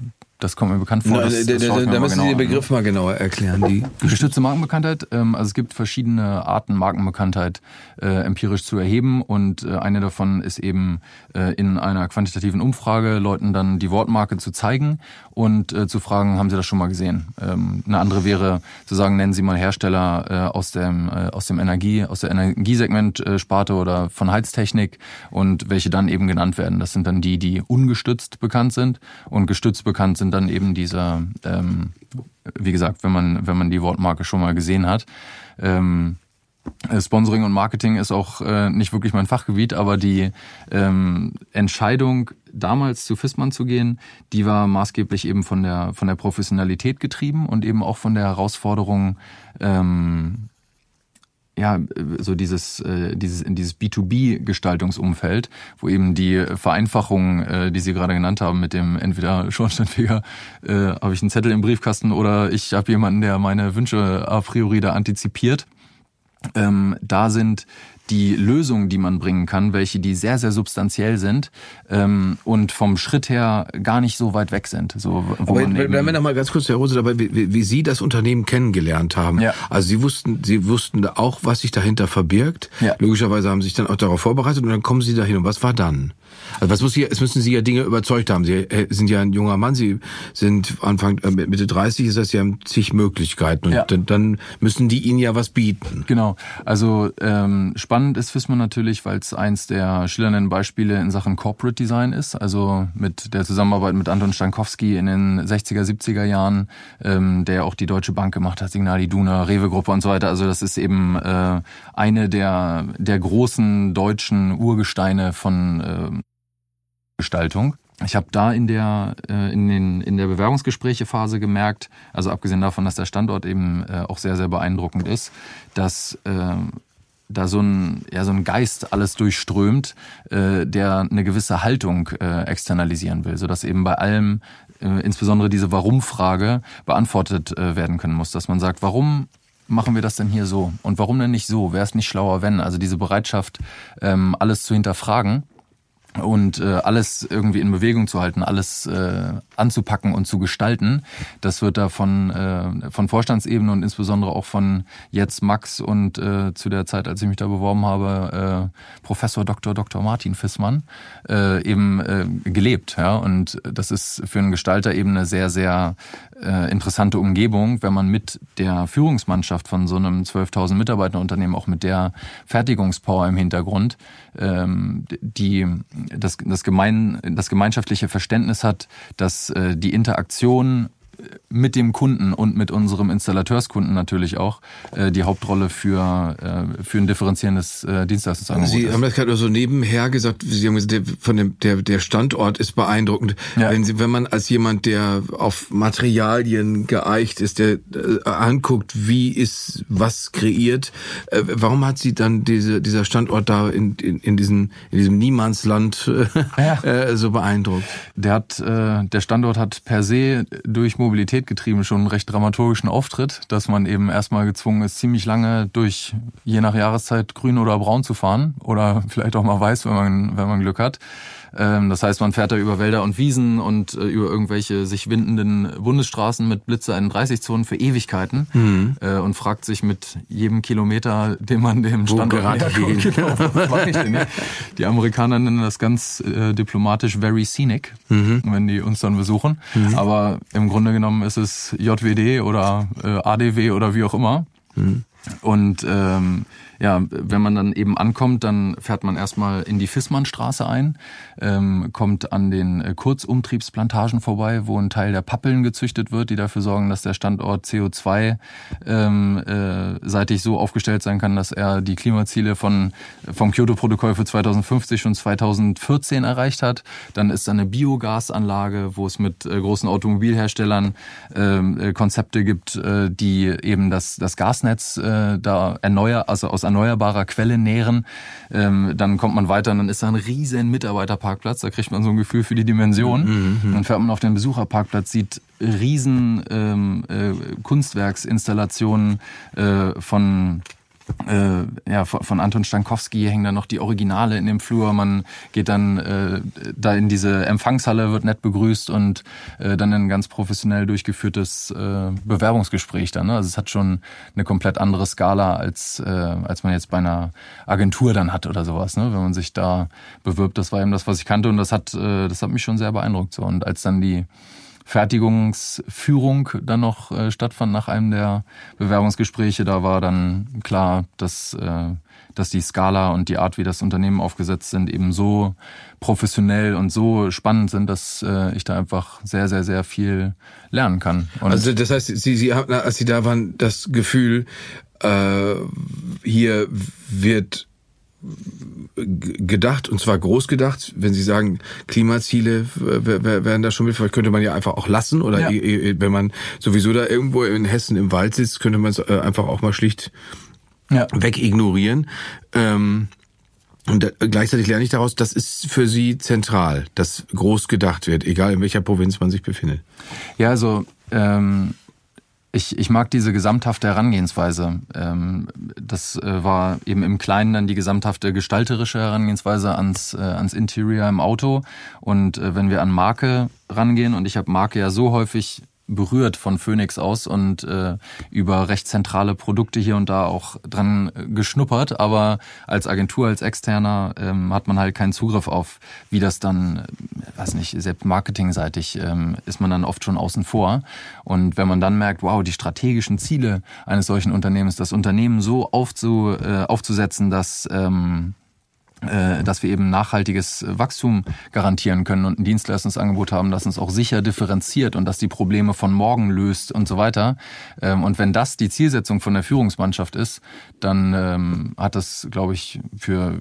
das kommt mir bekannt vor. Das, das da, da müssen Sie den Begriff an. mal genauer erklären. Die gestützte Markenbekanntheit. Ähm, also es gibt verschiedene Arten, Markenbekanntheit äh, empirisch zu erheben und äh, eine davon ist eben äh, in einer quantitativen Umfrage Leuten dann die Wortmarke zu zeigen und äh, zu fragen, haben Sie das schon mal gesehen? Ähm, eine andere wäre zu sagen, nennen Sie mal Hersteller äh, aus dem äh, aus dem Energie aus der Energiesegment-Sparte oder von Heiztechnik und welche dann eben genannt werden. Das sind dann die, die ungestützt bekannt sind und gestützt bekannt sind dann eben diese, ähm, wie gesagt, wenn man, wenn man die Wortmarke schon mal gesehen hat. Ähm, Sponsoring und Marketing ist auch äh, nicht wirklich mein Fachgebiet, aber die ähm, Entscheidung, damals zu Fissmann zu gehen, die war maßgeblich eben von der von der Professionalität getrieben und eben auch von der Herausforderung, ähm, ja, so dieses, äh, dieses, in dieses B2B-Gestaltungsumfeld, wo eben die Vereinfachung, äh, die Sie gerade genannt haben, mit dem entweder Schornsteinfeger, äh, habe ich einen Zettel im Briefkasten oder ich habe jemanden, der meine Wünsche a priori da antizipiert. Ähm, da sind die Lösungen, die man bringen kann, welche die sehr, sehr substanziell sind ähm, und vom Schritt her gar nicht so weit weg sind. So, wo Aber bleiben wir noch mal ganz kurz, Herr Rose, dabei, wie, wie Sie das Unternehmen kennengelernt haben. Ja. Also Sie wussten, Sie wussten auch, was sich dahinter verbirgt. Ja. Logischerweise haben Sie sich dann auch darauf vorbereitet und dann kommen Sie dahin. Und was war dann? Also was muss Sie, es müssen Sie ja Dinge überzeugt haben. Sie äh, sind ja ein junger Mann, Sie sind Anfang äh, Mitte 30, ist das ja zig Möglichkeiten und ja. dann, dann müssen die Ihnen ja was bieten. Genau. Also ähm, spannend ist Fissmann natürlich, weil es eins der schillernden Beispiele in Sachen Corporate Design ist. Also mit der Zusammenarbeit mit Anton Stankowski in den 60er, 70er Jahren, ähm, der auch die Deutsche Bank gemacht hat, Signal Iduna, Rewe Gruppe und so weiter. Also das ist eben äh, eine der der großen deutschen Urgesteine von äh, Gestaltung. Ich habe da in der äh, in den in der Bewerbungsgesprächephase gemerkt, also abgesehen davon, dass der Standort eben äh, auch sehr sehr beeindruckend ist, dass äh, da so ein ja so ein Geist alles durchströmt, äh, der eine gewisse Haltung äh, externalisieren will, so dass eben bei allem äh, insbesondere diese Warum-Frage beantwortet äh, werden können muss, dass man sagt, warum machen wir das denn hier so und warum denn nicht so? Wäre es nicht schlauer, wenn? Also diese Bereitschaft, ähm, alles zu hinterfragen und äh, alles irgendwie in Bewegung zu halten, alles äh, anzupacken und zu gestalten, das wird da von, äh, von Vorstandsebene und insbesondere auch von jetzt Max und äh, zu der Zeit, als ich mich da beworben habe, äh, Professor Dr. Dr. Martin Fissmann äh, eben äh, gelebt. Ja? Und das ist für einen Gestalter eben eine sehr, sehr äh, interessante Umgebung, wenn man mit der Führungsmannschaft von so einem 12.000 Mitarbeiterunternehmen, auch mit der Fertigungspower im Hintergrund, ähm, die das, das, gemein, das gemeinschaftliche Verständnis hat, dass äh, die Interaktion mit dem Kunden und mit unserem Installateurskunden natürlich auch äh, die Hauptrolle für, äh, für ein differenzierendes äh, Dienstleistungsangebot Sie haben das gerade so nebenher gesagt, Sie haben gesagt, der, von dem, der, der Standort ist beeindruckend. Ja. Wenn, Sie, wenn man als jemand, der auf Materialien geeicht ist, der äh, anguckt, wie ist was kreiert, äh, warum hat Sie dann diese, dieser Standort da in, in, in, diesen, in diesem Niemandsland äh, ja. äh, so beeindruckt? Der, hat, äh, der Standort hat per se durch Mobilität getrieben schon einen recht dramaturgischen Auftritt, dass man eben erstmal gezwungen ist, ziemlich lange durch je nach Jahreszeit grün oder braun zu fahren oder vielleicht auch mal weiß, wenn man, wenn man Glück hat. Ähm, das heißt, man fährt da über Wälder und Wiesen und äh, über irgendwelche sich windenden Bundesstraßen mit Blitze 31-Zonen für Ewigkeiten mhm. Äh, und fragt sich mit jedem Kilometer, den man dem Standort genau, was mache ich denn? Die Amerikaner nennen das ganz äh, diplomatisch very scenic, mhm. wenn die uns dann besuchen. Mhm. Aber im Grunde genommen ist es JWD oder äh, ADW oder wie auch immer. Mhm. Und ähm, ja, wenn man dann eben ankommt, dann fährt man erstmal in die Fissmannstraße ein, ähm, kommt an den äh, Kurzumtriebsplantagen vorbei, wo ein Teil der Pappeln gezüchtet wird, die dafür sorgen, dass der Standort CO2 ähm, äh, seitig so aufgestellt sein kann, dass er die Klimaziele von, vom Kyoto-Protokoll für 2050 schon 2014 erreicht hat. Dann ist da eine Biogasanlage, wo es mit äh, großen Automobilherstellern ähm, äh, Konzepte gibt, äh, die eben das, das Gasnetz äh, da erneuern, also aus erneuerbarer Quelle nähren. Ähm, dann kommt man weiter und dann ist da ein riesen Mitarbeiterparkplatz. Da kriegt man so ein Gefühl für die Dimension. Mhm, mhm. dann fährt man auf den Besucherparkplatz, sieht riesen ähm, äh, Kunstwerksinstallationen äh, von äh, ja, von Anton Stankowski hängen dann noch die Originale in dem Flur. Man geht dann äh, da in diese Empfangshalle, wird nett begrüßt und äh, dann ein ganz professionell durchgeführtes äh, Bewerbungsgespräch dann. Ne? Also es hat schon eine komplett andere Skala, als, äh, als man jetzt bei einer Agentur dann hat oder sowas. Ne? Wenn man sich da bewirbt, das war eben das, was ich kannte und das hat, äh, das hat mich schon sehr beeindruckt. So. Und als dann die Fertigungsführung dann noch äh, stattfand nach einem der Bewerbungsgespräche. Da war dann klar, dass, äh, dass die Skala und die Art, wie das Unternehmen aufgesetzt sind, eben so professionell und so spannend sind, dass äh, ich da einfach sehr, sehr, sehr viel lernen kann. Und also das heißt, Sie, Sie hatten, als Sie da waren, das Gefühl, äh, hier wird gedacht, und zwar groß gedacht. Wenn Sie sagen, Klimaziele werden da schon mit, vielleicht könnte man ja einfach auch lassen. Oder ja. wenn man sowieso da irgendwo in Hessen im Wald sitzt, könnte man es äh, einfach auch mal schlicht ja. wegignorieren. Ähm, und gleichzeitig lerne ich daraus, das ist für Sie zentral, dass groß gedacht wird, egal in welcher Provinz man sich befindet. Ja, also ähm, ich, ich mag diese gesamthafte Herangehensweise. Ähm, das äh, war eben im Kleinen dann die gesamthafte gestalterische Herangehensweise ans, äh, ans Interior im Auto. Und äh, wenn wir an Marke rangehen, und ich habe Marke ja so häufig berührt von Phoenix aus und äh, über recht zentrale Produkte hier und da auch dran geschnuppert. Aber als Agentur, als Externer ähm, hat man halt keinen Zugriff auf, wie das dann, äh, weiß nicht, selbst marketingseitig ähm, ist man dann oft schon außen vor. Und wenn man dann merkt, wow, die strategischen Ziele eines solchen Unternehmens, das Unternehmen so aufzu, äh, aufzusetzen, dass ähm, äh, dass wir eben nachhaltiges Wachstum garantieren können und ein Dienstleistungsangebot haben, das uns auch sicher differenziert und das die Probleme von morgen löst und so weiter. Ähm, und wenn das die Zielsetzung von der Führungsmannschaft ist, dann ähm, hat das, glaube ich, für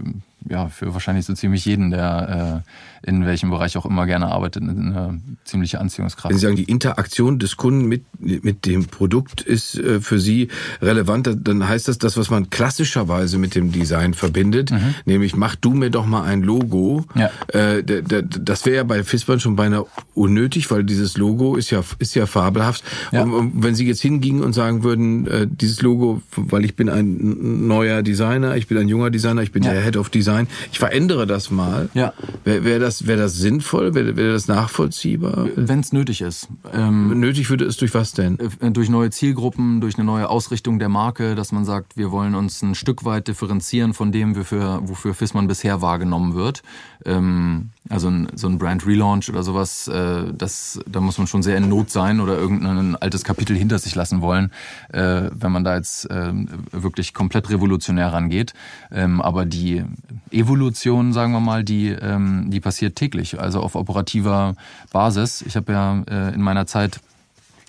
ja, für wahrscheinlich so ziemlich jeden, der äh, in welchem Bereich auch immer gerne arbeitet, eine ziemliche Anziehungskraft. Wenn Sie sagen, die Interaktion des Kunden mit, mit dem Produkt ist äh, für Sie relevant, dann heißt das das, was man klassischerweise mit dem Design verbindet, mhm. nämlich mach du mir doch mal ein Logo. Ja. Äh, das wäre ja bei Fissmann schon beinahe unnötig, weil dieses Logo ist ja, ist ja fabelhaft. Ja. Und wenn Sie jetzt hingingen und sagen würden, äh, dieses Logo, weil ich bin ein neuer Designer, ich bin ein junger Designer, ich bin ja. der Head of Design, Design. Ich verändere das mal. Ja. Wäre wär das, wär das sinnvoll? Wäre wär das nachvollziehbar? Wenn es nötig ist. Ähm, Nötig würde es durch was denn? äh, durch neue Zielgruppen, durch eine neue Ausrichtung der Marke, dass man sagt, wir wollen uns ein Stück weit differenzieren von dem, wofür, wofür Fissmann bisher wahrgenommen wird. Ähm, also ein, so ein Brand Relaunch oder sowas, äh, das, da muss man schon sehr in Not sein oder irgendein altes Kapitel hinter sich lassen wollen, äh, wenn man da jetzt äh, wirklich komplett revolutionär rangeht. Ähm, aber die Evolution, sagen wir mal, die, ähm, die passiert täglich, also auf operativer Basis. Ich habe ja äh, in meiner Zeit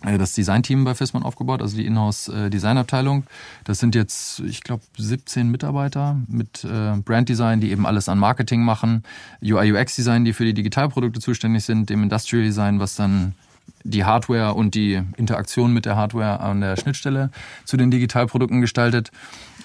das Designteam bei Fissmann aufgebaut, also die Inhouse-Designabteilung. Das sind jetzt, ich glaube, 17 Mitarbeiter mit äh, Branddesign, die eben alles an Marketing machen, UI-UX-Design, die für die Digitalprodukte zuständig sind, dem Industrial Design, was dann die Hardware und die Interaktion mit der Hardware an der Schnittstelle zu den Digitalprodukten gestaltet.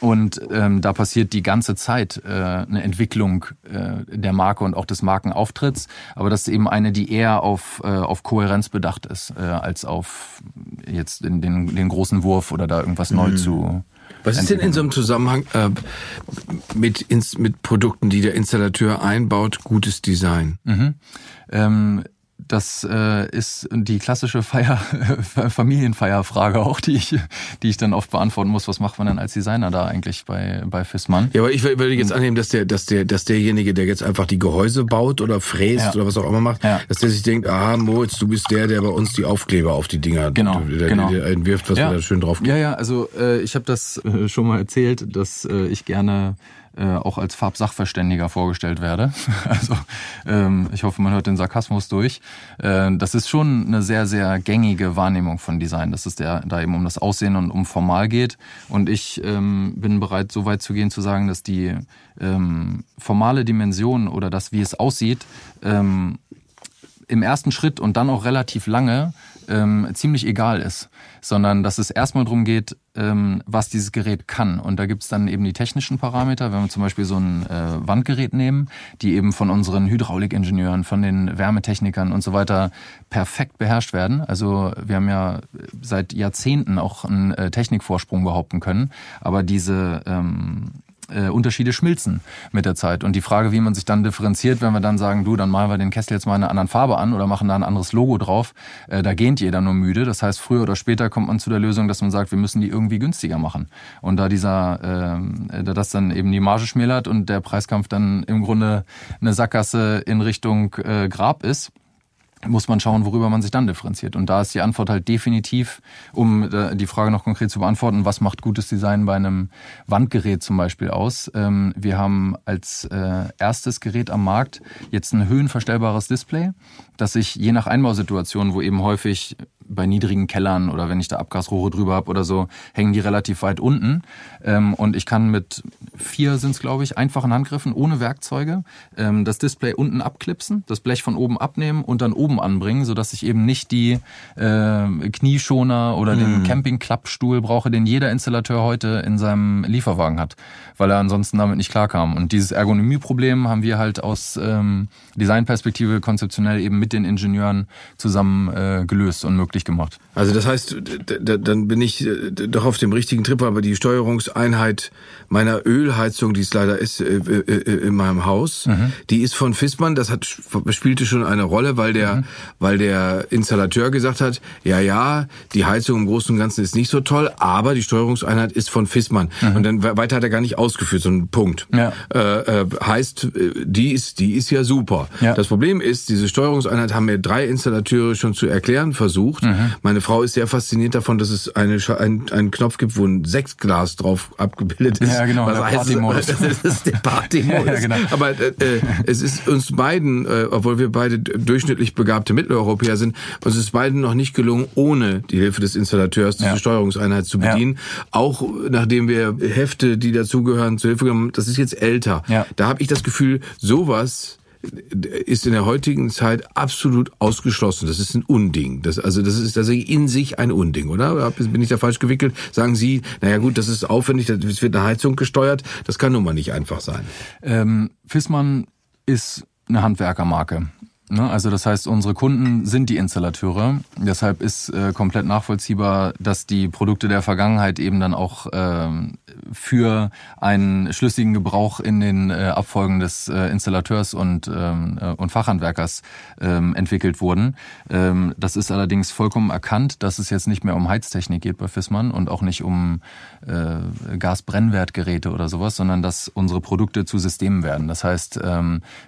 Und ähm, da passiert die ganze Zeit äh, eine Entwicklung äh, der Marke und auch des Markenauftritts. Aber das ist eben eine, die eher auf, äh, auf Kohärenz bedacht ist, äh, als auf jetzt den, den, den großen Wurf oder da irgendwas neu zu. Was ist denn in so einem Zusammenhang äh, mit, ins, mit Produkten, die der Installateur einbaut, gutes Design? Mhm. Ähm, das äh, ist die klassische Feier, Familienfeierfrage auch, die ich, die ich dann oft beantworten muss. Was macht man denn als Designer da eigentlich bei, bei Fissmann? Ja, aber ich würde jetzt annehmen, dass der, dass der, dass derjenige, der jetzt einfach die Gehäuse baut oder fräst Ja. oder was auch immer macht, Ja. dass der sich denkt, aha, Moritz, du bist der, der bei uns die Aufkleber auf die Dinger Genau, der, genau. der entwirft, was Ja. wir da schön drauf Ja, ja, also äh, ich habe das äh, schon mal erzählt, dass äh, ich gerne äh, auch als Farbsachverständiger vorgestellt werde. Also ähm, ich hoffe, man hört den Sarkasmus durch. Äh, das ist schon eine sehr, sehr gängige Wahrnehmung von Design, dass es der, da eben um das Aussehen und um Formal geht. Und ich ähm, bin bereit, so weit zu gehen, zu sagen, dass die ähm, formale Dimension oder das, wie es aussieht, ähm, im ersten Schritt und dann auch relativ lange ähm, ziemlich egal ist, sondern dass es erstmal darum geht, ähm, was dieses Gerät kann. Und da gibt's dann eben die technischen Parameter, wenn wir zum Beispiel so ein äh, Wandgerät nehmen, die eben von unseren Hydraulikingenieuren, von den Wärmetechnikern und so weiter perfekt beherrscht werden. Also wir haben ja seit Jahrzehnten auch einen äh, Technikvorsprung behaupten können, aber diese ähm, äh, Unterschiede schmilzen mit der Zeit. Und die Frage, wie man sich dann differenziert, wenn wir dann sagen, du, dann malen wir den Kessel jetzt mal in einer anderen Farbe an oder machen da ein anderes Logo drauf, äh, da gähnt jeder nur müde. Das heißt, früher oder später kommt man zu der Lösung, dass man sagt, wir müssen die irgendwie günstiger machen. Und da dieser, ähm, da das dann eben die Marge schmälert und der Preiskampf dann im Grunde eine Sackgasse in Richtung äh, Grab ist, muss man schauen, worüber man sich dann differenziert. Und da ist die Antwort halt definitiv, um äh, die Frage noch konkret zu beantworten, was macht gutes Design bei einem Wandgerät zum Beispiel aus? Ähm, Wir haben als äh, erstes Gerät am Markt jetzt ein höhenverstellbares Display, das sich je nach Einbausituation, wo eben häufig bei niedrigen Kellern oder wenn ich da Abgasrohre drüber habe oder so, hängen die relativ weit unten. Ähm, und ich kann mit vier sind es, glaube ich, einfachen Handgriffen ohne Werkzeuge ähm, das Display unten abklipsen, das Blech von oben abnehmen und dann oben anbringen, sodass ich eben nicht die äh, Knieschoner oder den Campingklappstuhl brauche, den jeder Installateur heute in seinem Lieferwagen hat, weil er ansonsten damit nicht klarkam. Und dieses Ergonomieproblem haben wir halt aus ähm, Designperspektive konzeptionell eben mit den Ingenieuren zusammen äh, gelöst und möglich gemacht. Also das heißt, dann bin ich äh, doch auf dem richtigen Trip, aber die Steuerungseinheit meiner Ölheizung, die es leider ist äh, äh, in meinem Haus, Mhm. die ist von Fissmann. Das hat spielte schon eine Rolle, weil der Mhm. weil der Installateur gesagt hat, ja ja, die Heizung im Großen und Ganzen ist nicht so toll, aber die Steuerungseinheit ist von Fissmann. Und dann we- weiter hat er gar nicht ausgeführt, so ein Punkt. Mhm. Ja. Äh, äh, heißt, äh, die ist die ist ja super. Ja. Das Problem ist, diese Steuerungseinheit haben mir drei Installateure schon zu erklären versucht. Mhm. Meine Frau ist sehr fasziniert davon, dass es eine, ein, einen Knopf gibt, wo ein Sechsglas drauf abgebildet ist. Ja, genau, Was heißt. Das ist der Partymodus. Ja, genau. Aber äh, äh, es ist uns beiden, äh, obwohl wir beide durchschnittlich begabte Mitteleuropäer sind, uns ist beiden noch nicht gelungen, ohne die Hilfe des Installateurs diese Ja. Steuerungseinheit zu Ja. bedienen. Auch nachdem wir Hefte, die dazugehören, zur Hilfe genommen haben, das ist jetzt älter. Ja. Da habe ich das Gefühl, sowas ist in der heutigen Zeit absolut ausgeschlossen. Das ist ein Unding. Das, also das ist tatsächlich in sich ein Unding, oder? Oder Bin ich da falsch gewickelt? Sagen Sie, naja gut, das ist aufwendig, das wird eine Heizung gesteuert. Das kann nun mal nicht einfach sein. Ähm, Fissmann ist eine Handwerkermarke. Ne? Also das heißt, unsere Kunden sind die Installateure. Deshalb ist äh, komplett nachvollziehbar, dass die Produkte der Vergangenheit eben dann auch ähm, für einen schlüssigen Gebrauch in den äh, Abfolgen des äh, Installateurs und, ähm, äh, und Fachhandwerkers ähm, entwickelt wurden. Das ist allerdings vollkommen erkannt, dass es jetzt nicht mehr um Heiztechnik geht bei Fissmann und auch nicht um Gasbrennwertgeräte oder sowas, sondern dass unsere Produkte zu Systemen werden. Das heißt,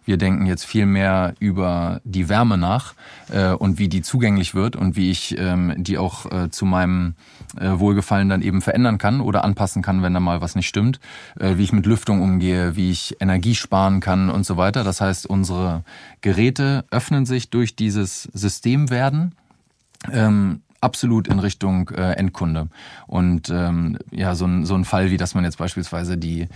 wir denken jetzt viel mehr über die Wärme nach äh, und wie die zugänglich wird und wie ich ähm, die auch äh, zu meinem äh, Wohlgefallen dann eben verändern kann oder anpassen kann, wenn da mal was nicht stimmt, äh, wie ich mit Lüftung umgehe, wie ich Energie sparen kann und so weiter. Das heißt, unsere Geräte öffnen sich durch dieses Systemwerden. Ähm, absolut in Richtung äh, Endkunde. Und ähm, ja, so ein, so ein Fall, wie dass man jetzt beispielsweise die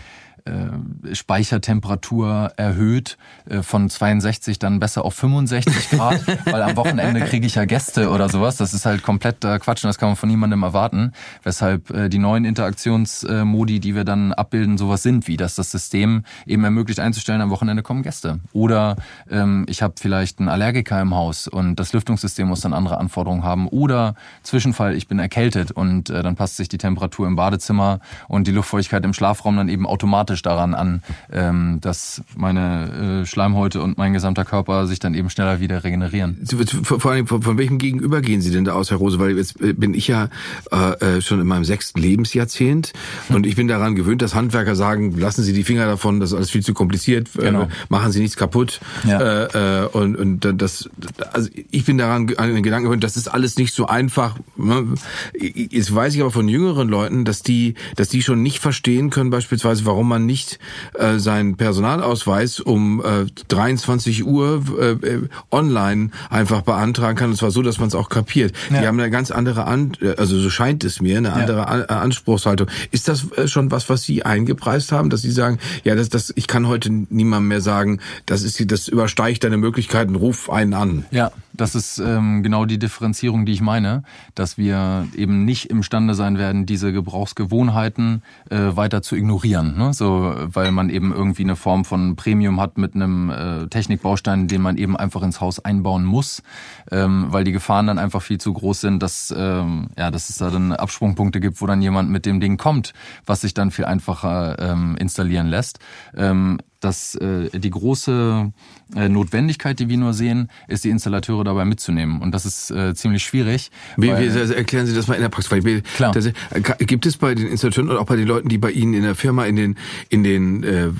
Speichertemperatur erhöht äh, von 62 dann besser auf 65 Grad, weil am Wochenende kriege ich ja Gäste oder sowas. Das ist halt komplett äh, Quatsch und das kann man von niemandem erwarten. Weshalb äh, die neuen Interaktionsmodi, die wir dann abbilden, sowas sind, wie dass das System eben ermöglicht einzustellen, am Wochenende kommen Gäste. Oder ähm, ich habe vielleicht einen Allergiker im Haus und das Lüftungssystem muss dann andere Anforderungen haben. Oder Zwischenfall, ich bin erkältet und äh, dann passt sich die Temperatur im Badezimmer und die Luftfeuchtigkeit im Schlafraum dann eben automatisch automatisch daran an, ähm, dass meine äh, Schleimhäute und mein gesamter Körper sich dann eben schneller wieder regenerieren. Vor allem, von, von welchem Gegenüber gehen Sie denn da aus, Herr Rose? Weil jetzt äh, bin ich ja äh, äh, schon in meinem sechsten Lebensjahrzehnt und ich bin daran gewöhnt, dass Handwerker sagen, lassen Sie die Finger davon, das ist alles viel zu kompliziert, äh, genau. äh, machen Sie nichts kaputt. Ja. Äh, äh, und, und das, also ich bin daran an den Gedanken gewöhnt, das ist alles nicht so einfach. Ne? Jetzt weiß ich aber von jüngeren Leuten, dass die, dass die schon nicht verstehen können, beispielsweise, warum man nicht äh, seinen Personalausweis um äh, 23 Uhr äh, äh, online einfach beantragen kann. Und zwar so, dass man es auch kapiert. Ja. Die haben eine ganz andere, An also so scheint es mir, eine andere ja. An äh, Anspruchshaltung. Ist das äh, schon was, was Sie eingepreist haben, dass Sie sagen, ja, das, das, ich kann heute niemandem mehr sagen, das ist, das übersteigt deine Möglichkeiten, ruf einen an. Ja, das ist ähm, genau die Differenzierung, die ich meine, dass wir eben nicht imstande sein werden, diese Gebrauchsgewohnheiten äh, weiter zu ignorieren. Ne? So weil man eben irgendwie eine Form von Premium hat mit einem äh, Technikbaustein, den man eben einfach ins Haus einbauen muss, ähm, weil die Gefahren dann einfach viel zu groß sind, dass ähm, ja, dass es da dann Absprungpunkte gibt, wo dann jemand mit dem Ding kommt, was sich dann viel einfacher ähm, installieren lässt. Ähm, dass äh, die große äh, Notwendigkeit, die wir nur sehen, ist, die Installateure dabei mitzunehmen. Und das ist äh, ziemlich schwierig. Wie, wie, also erklären Sie das mal in der Praxis. Weil, Klar. Das, äh, gibt es bei den Installateuren und auch bei den Leuten, die bei Ihnen in der Firma in den, in den äh,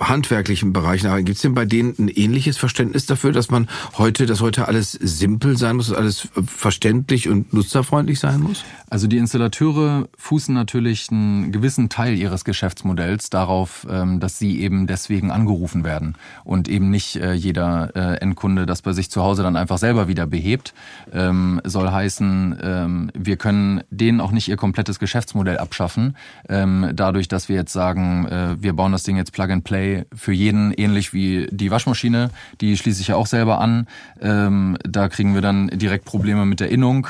handwerklichen Bereichen arbeiten, gibt es denn bei denen ein ähnliches Verständnis dafür, dass man heute, dass heute alles simpel sein muss, dass alles verständlich und nutzerfreundlich sein muss? Also die Installateure fußen natürlich einen gewissen Teil ihres Geschäftsmodells darauf, ähm, dass sie eben deswegen angerufen werden und eben nicht äh, jeder äh, Endkunde das bei sich zu Hause dann einfach selber wieder behebt. Ähm, soll heißen, ähm, wir können denen auch nicht ihr komplettes Geschäftsmodell abschaffen, dadurch, dass wir jetzt sagen, äh, wir bauen das Ding jetzt Plug and Play für jeden ähnlich wie die Waschmaschine. Die schließe ich ja auch selber an. Da kriegen wir dann direkt Probleme mit der Innung,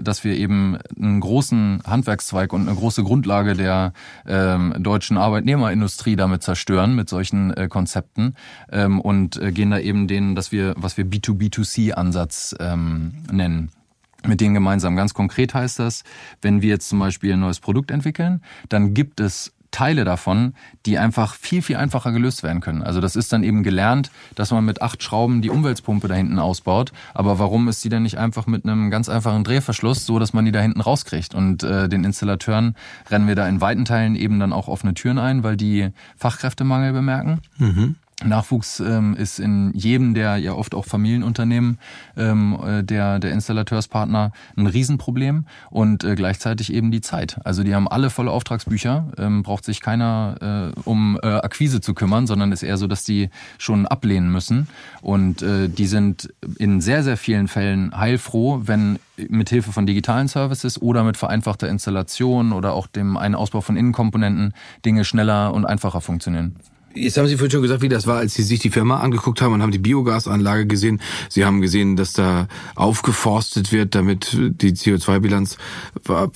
dass wir eben einen großen Handwerkszweig und eine große Grundlage der ähm, deutschen Arbeitnehmerindustrie damit zerstören mit solchen äh, Konzepten ähm, und äh, gehen da eben den, dass wir, was wir B2B2C-Ansatz ähm, nennen mit denen gemeinsam. Ganz konkret heißt das, wenn wir jetzt zum Beispiel ein neues Produkt entwickeln, dann gibt es Teile davon, die einfach viel, viel einfacher gelöst werden können. Also das ist dann eben gelernt, dass man mit acht Schrauben die Umweltpumpe da hinten ausbaut. Aber warum ist die denn nicht einfach mit einem ganz einfachen Drehverschluss, so dass man die da hinten rauskriegt? Und äh, den Installateuren rennen wir da in weiten Teilen eben dann auch offene Türen ein, weil die Fachkräftemangel bemerken. Mhm. Nachwuchs ähm, ist in jedem der ja oft auch Familienunternehmen ähm, äh, der, der Installateurspartner ein Riesenproblem und äh, gleichzeitig eben die Zeit. Also die haben alle volle Auftragsbücher, ähm, braucht sich keiner äh, um äh, Akquise zu kümmern, sondern ist eher so, dass die schon ablehnen müssen. Und äh, die sind in sehr, sehr vielen Fällen heilfroh, wenn mit Hilfe von digitalen Services oder mit vereinfachter Installation oder auch dem einen Ausbau von Innenkomponenten Dinge schneller und einfacher funktionieren. Jetzt haben Sie vorhin schon gesagt, wie das war, als Sie sich die Firma angeguckt haben und haben die Biogasanlage gesehen. Sie haben gesehen, dass da aufgeforstet wird, damit die CO2-Bilanz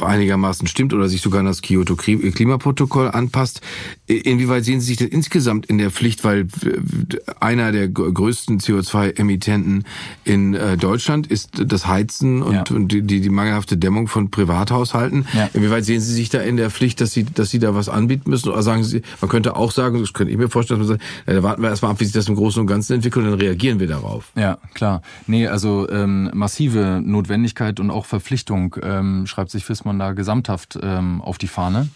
einigermaßen stimmt oder sich sogar an das Kyoto-Klimaprotokoll anpasst. Inwieweit sehen Sie sich denn insgesamt in der Pflicht, weil einer der größten CO2-Emittenten in äh, Deutschland ist das Heizen und, ja. und die, die mangelhafte Dämmung von Privathaushalten. Ja. Inwieweit sehen Sie sich da in der Pflicht, dass Sie, dass Sie da was anbieten müssen? Oder sagen Sie, man könnte auch sagen, das könnte ich mir vorstellen, dass man sagt, da warten wir erstmal ab, wie sich das im Großen und Ganzen entwickelt und dann reagieren wir darauf. Ja, klar. Nee, also ähm, massive Notwendigkeit und auch Verpflichtung ähm, schreibt sich Fissmann da gesamthaft ähm, auf die Fahne.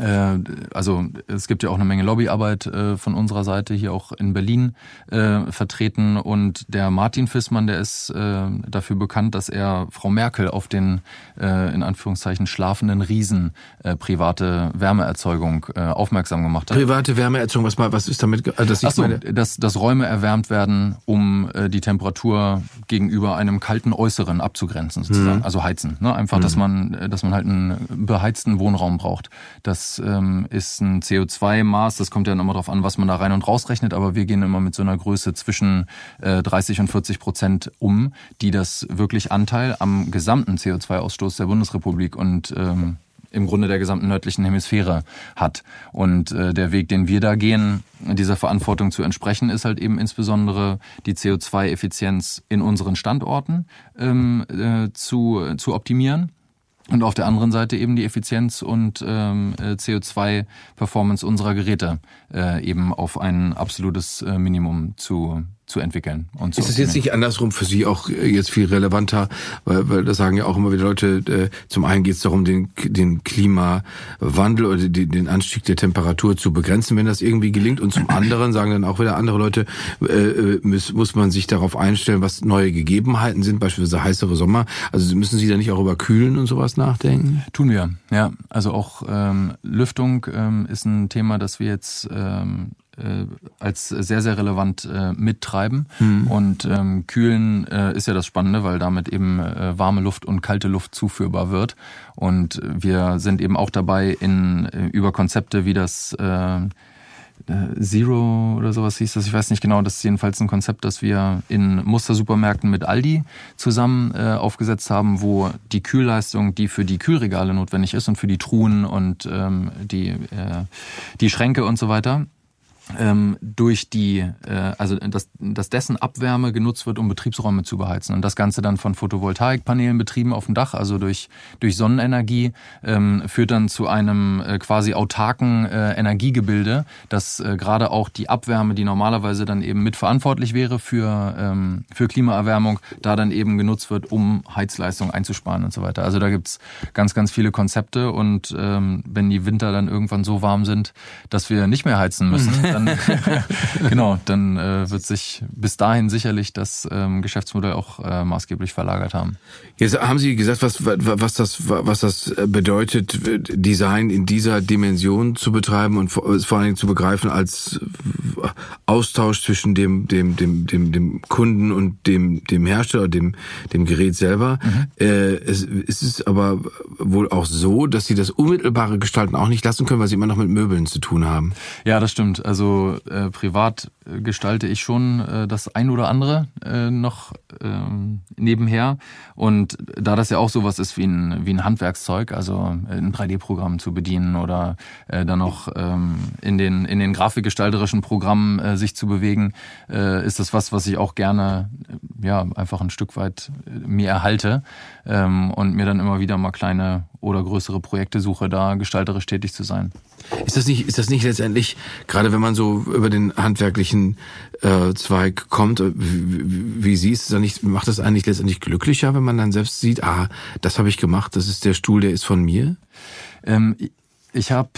Äh, also es gibt ja auch eine Menge Lobbyarbeit äh, von unserer Seite hier auch in Berlin äh, vertreten und der Martin Fissmann, der ist dafür bekannt, dass er Frau Merkel auf den in Anführungszeichen schlafenden Riesen private Wärmeerzeugung aufmerksam gemacht hat. Private Wärmeerzeugung, was, was ist damit? Dass, Ach so, dass, dass Räume erwärmt werden, um die Temperatur gegenüber einem kalten Äußeren abzugrenzen sozusagen, mhm. also heizen. Ne? Einfach, mhm. dass man dass man halt einen beheizten Wohnraum braucht. Das ähm, ist ein CO2-Maß, das kommt ja immer darauf an, was man da rein und rausrechnet, aber wir gehen immer mit so einer Größe zwischen äh, 30 und 40 Prozent um, die das wirklich Anteil am gesamten CO2-Ausstoß der Bundesrepublik und ähm, im Grunde der gesamten nördlichen Hemisphäre hat. Und äh, der Weg, den wir da gehen, dieser Verantwortung zu entsprechen, ist halt eben insbesondere die CO2-Effizienz in unseren Standorten ähm, äh, zu, zu optimieren und auf der anderen Seite eben die Effizienz und ähm, äh, CO2-Performance unserer Geräte äh, eben auf ein absolutes äh, Minimum zu zu entwickeln. Und zu ist es jetzt nicht andersrum für Sie auch äh, jetzt viel relevanter, weil, weil das sagen ja auch immer wieder Leute, äh, zum einen geht es darum, den, den Klimawandel oder den, den Anstieg der Temperatur zu begrenzen, wenn das irgendwie gelingt. Und zum anderen sagen dann auch wieder andere Leute, äh, äh muss, muss man sich darauf einstellen, was neue Gegebenheiten sind, beispielsweise heißere Sommer. Also müssen Sie da nicht auch über Kühlen und sowas nachdenken? Tun wir, ja. Also auch ähm, Lüftung ähm, ist ein Thema, das wir jetzt ähm, äh, als sehr, sehr relevant äh, mittreiben. Mhm. Und ähm, Kühlen äh, ist ja das Spannende, weil damit eben äh, warme Luft und kalte Luft zuführbar wird. Und wir sind eben auch dabei, in äh, über Konzepte wie das äh, äh Zero oder sowas hieß das, ich weiß nicht genau, das ist jedenfalls ein Konzept, das wir in Mustersupermärkten mit Aldi zusammen äh, aufgesetzt haben, wo die Kühlleistung, die für die Kühlregale notwendig ist und für die Truhen und ähm, die, äh, die Schränke und so weiter, ähm, durch die, äh, also dass, dass dessen Abwärme genutzt wird, um Betriebsräume zu beheizen. Und das Ganze dann von Photovoltaikpanelen betrieben auf dem Dach, also durch, durch Sonnenenergie, ähm, führt dann zu einem äh, quasi autarken äh, Energiegebilde, das äh, gerade auch die Abwärme, die normalerweise dann eben mitverantwortlich wäre für, ähm, für Klimaerwärmung, da dann eben genutzt wird, um Heizleistung einzusparen und so weiter. Also da gibt's ganz, ganz viele Konzepte und ähm, wenn die Winter dann irgendwann so warm sind, dass wir nicht mehr heizen müssen, dann, genau, dann äh, wird sich bis dahin sicherlich das ähm, Geschäftsmodell auch äh, maßgeblich verlagert haben. Jetzt haben Sie gesagt, was, was, das, was das bedeutet, Design in dieser Dimension zu betreiben und vor, vor allen Dingen zu begreifen als Austausch zwischen dem, dem, dem, dem, dem Kunden und dem, dem Hersteller, dem, dem Gerät selber. Mhm. Äh, es, es ist aber wohl auch so, dass Sie das unmittelbare Gestalten auch nicht lassen können, weil Sie immer noch mit Möbeln zu tun haben. Ja, das stimmt. Also also äh, privat äh, gestalte ich schon äh, das ein oder andere äh, noch ähm, nebenher. Und da das ja auch sowas ist wie ein, wie ein Handwerkszeug, also äh, ein 3D-Programm zu bedienen oder äh, dann noch ähm, in, den, in den grafikgestalterischen Programmen äh, sich zu bewegen, äh, ist das was, was ich auch gerne äh, ja einfach ein Stück weit äh, mir erhalte ähm, und mir dann immer wieder mal kleine oder größere Projekte suche, da gestalterisch tätig zu sein. Ist das nicht, ist das nicht letztendlich, gerade wenn man so über den handwerklichen äh, Zweig kommt, äh, wie, wie siehst du, nicht, macht das eigentlich letztendlich glücklicher, wenn man dann selbst sieht, ah, das habe ich gemacht, das ist der Stuhl, der ist von mir? Ähm, ich habe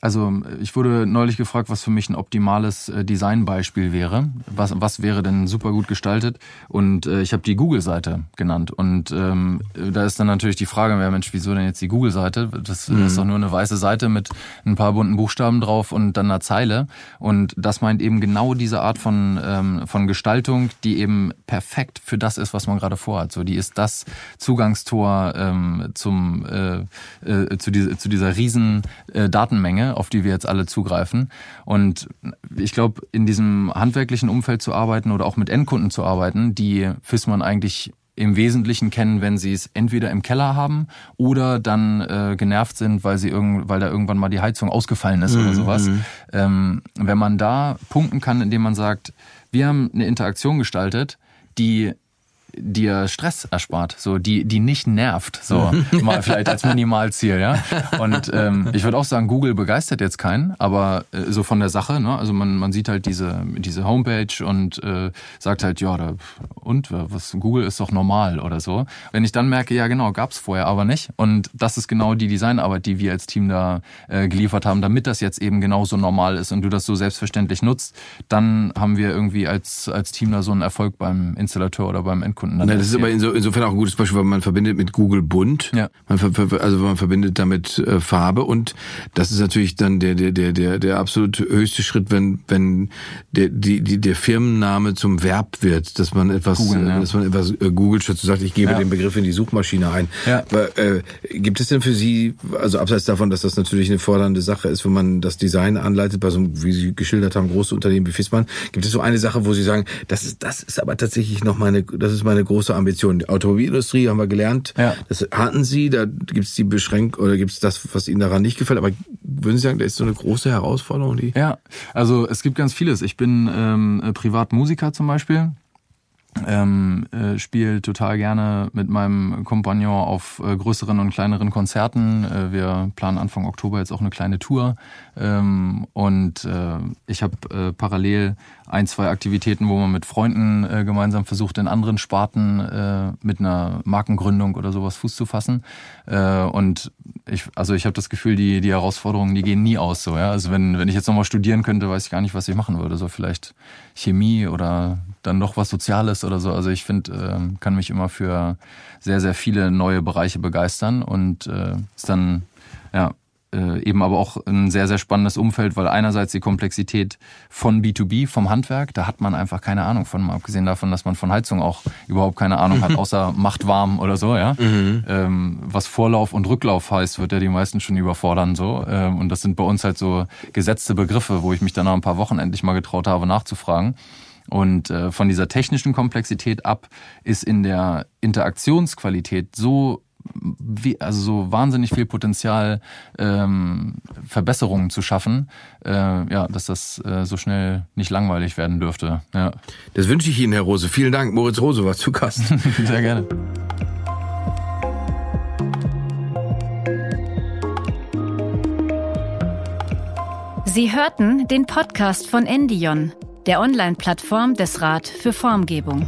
also ich wurde neulich gefragt, was für mich ein optimales äh, Designbeispiel wäre. Was, was wäre denn super gut gestaltet? Und äh, ich habe die Google-Seite genannt. Und ähm, da ist dann natürlich die Frage, ja Mensch, wieso denn jetzt die Google-Seite? Das, mhm. das ist doch nur eine weiße Seite mit ein paar bunten Buchstaben drauf und dann einer Zeile. Und das meint eben genau diese Art von, ähm, von Gestaltung, die eben perfekt für das ist, was man gerade vorhat. So, die ist das Zugangstor ähm, zum, äh, äh, zu, die, zu dieser riesen äh, Datenmenge auf die wir jetzt alle zugreifen. Und ich glaube, in diesem handwerklichen Umfeld zu arbeiten oder auch mit Endkunden zu arbeiten, die FISMAN eigentlich im Wesentlichen kennen, wenn sie es entweder im Keller haben oder dann äh, genervt sind, weil sie irgend, weil da irgendwann mal die Heizung ausgefallen ist mhm. oder sowas. Ähm, wenn man da punkten kann, indem man sagt, wir haben eine Interaktion gestaltet, die dir Stress erspart, so die die nicht nervt, so mal vielleicht als Minimalziel, ja. Und ähm, ich würde auch sagen, Google begeistert jetzt keinen, aber äh, so von der Sache, ne? Also man man sieht halt diese diese Homepage und äh, sagt halt ja da, und was Google ist doch normal oder so. Wenn ich dann merke, ja genau, gab's vorher aber nicht und das ist genau die Designarbeit, die wir als Team da äh, geliefert haben, damit das jetzt eben genauso normal ist und du das so selbstverständlich nutzt, dann haben wir irgendwie als als Team da so einen Erfolg beim Installateur oder beim Endkunden Endkunden. Dann das ist aber inso, insofern auch ein gutes Beispiel, weil man verbindet mit Google bunt. Ja. Man also man verbindet damit äh, Farbe und das ist natürlich dann der der der der der absolut höchste Schritt, wenn wenn der die, die der Firmenname zum Verb wird, dass man etwas Google, ja. dass man etwas äh, Google schützt und sagt, ich gebe ja. den Begriff in die Suchmaschine ein. Ja. Aber, äh, gibt es denn für Sie, also abseits davon, dass das natürlich eine fordernde Sache ist, wenn man das Design anleitet bei so einem, wie Sie geschildert haben, große Unternehmen wie Fissmann, gibt es so eine Sache, wo Sie sagen, das ist das ist aber tatsächlich noch meine das ist meine große Ambition. Die Automobilindustrie haben wir gelernt, ja. das hatten Sie, da gibt es die Beschränkung oder gibt es das, was Ihnen daran nicht gefällt, aber würden Sie sagen, da ist so eine große Herausforderung? Die ja, also es gibt ganz vieles. Ich bin ähm, Privatmusiker zum Beispiel ähm, äh, spiele total gerne mit meinem Kompagnon auf äh, größeren und kleineren Konzerten. Äh, wir planen Anfang Oktober jetzt auch eine kleine Tour. Ähm, und äh, ich habe äh, parallel ein, zwei Aktivitäten, wo man mit Freunden äh, gemeinsam versucht, in anderen Sparten äh, mit einer Markengründung oder sowas Fuß zu fassen. Äh, und ich, also ich habe das Gefühl, die, die Herausforderungen, die gehen nie aus so. Ja? Also wenn, wenn ich jetzt nochmal studieren könnte, weiß ich gar nicht, was ich machen würde. So vielleicht Chemie oder dann noch was Soziales oder so. Also ich finde, äh, kann mich immer für sehr, sehr viele neue Bereiche begeistern und äh, ist dann ja äh, eben aber auch ein sehr, sehr spannendes Umfeld, weil einerseits die Komplexität von B2B, vom Handwerk, da hat man einfach keine Ahnung von, mal abgesehen davon, dass man von Heizung auch überhaupt keine Ahnung hat, außer macht warm oder so, ja. Mhm. Ähm, was Vorlauf und Rücklauf heißt, wird ja die meisten schon überfordern, so. Ähm, und das sind bei uns halt so gesetzte Begriffe, wo ich mich dann nach ein paar Wochen endlich mal getraut habe, nachzufragen. Und äh, von dieser technischen Komplexität ab ist in der Interaktionsqualität so wie, also so wahnsinnig viel Potenzial, ähm, Verbesserungen zu schaffen, äh, ja, dass das äh, so schnell nicht langweilig werden dürfte. Ja. Das wünsche ich Ihnen, Herr Rose. Vielen Dank. Moritz Rose war zu Gast. Sehr gerne. Sie hörten den Podcast von Endion, der Online-Plattform des Rat für Formgebung.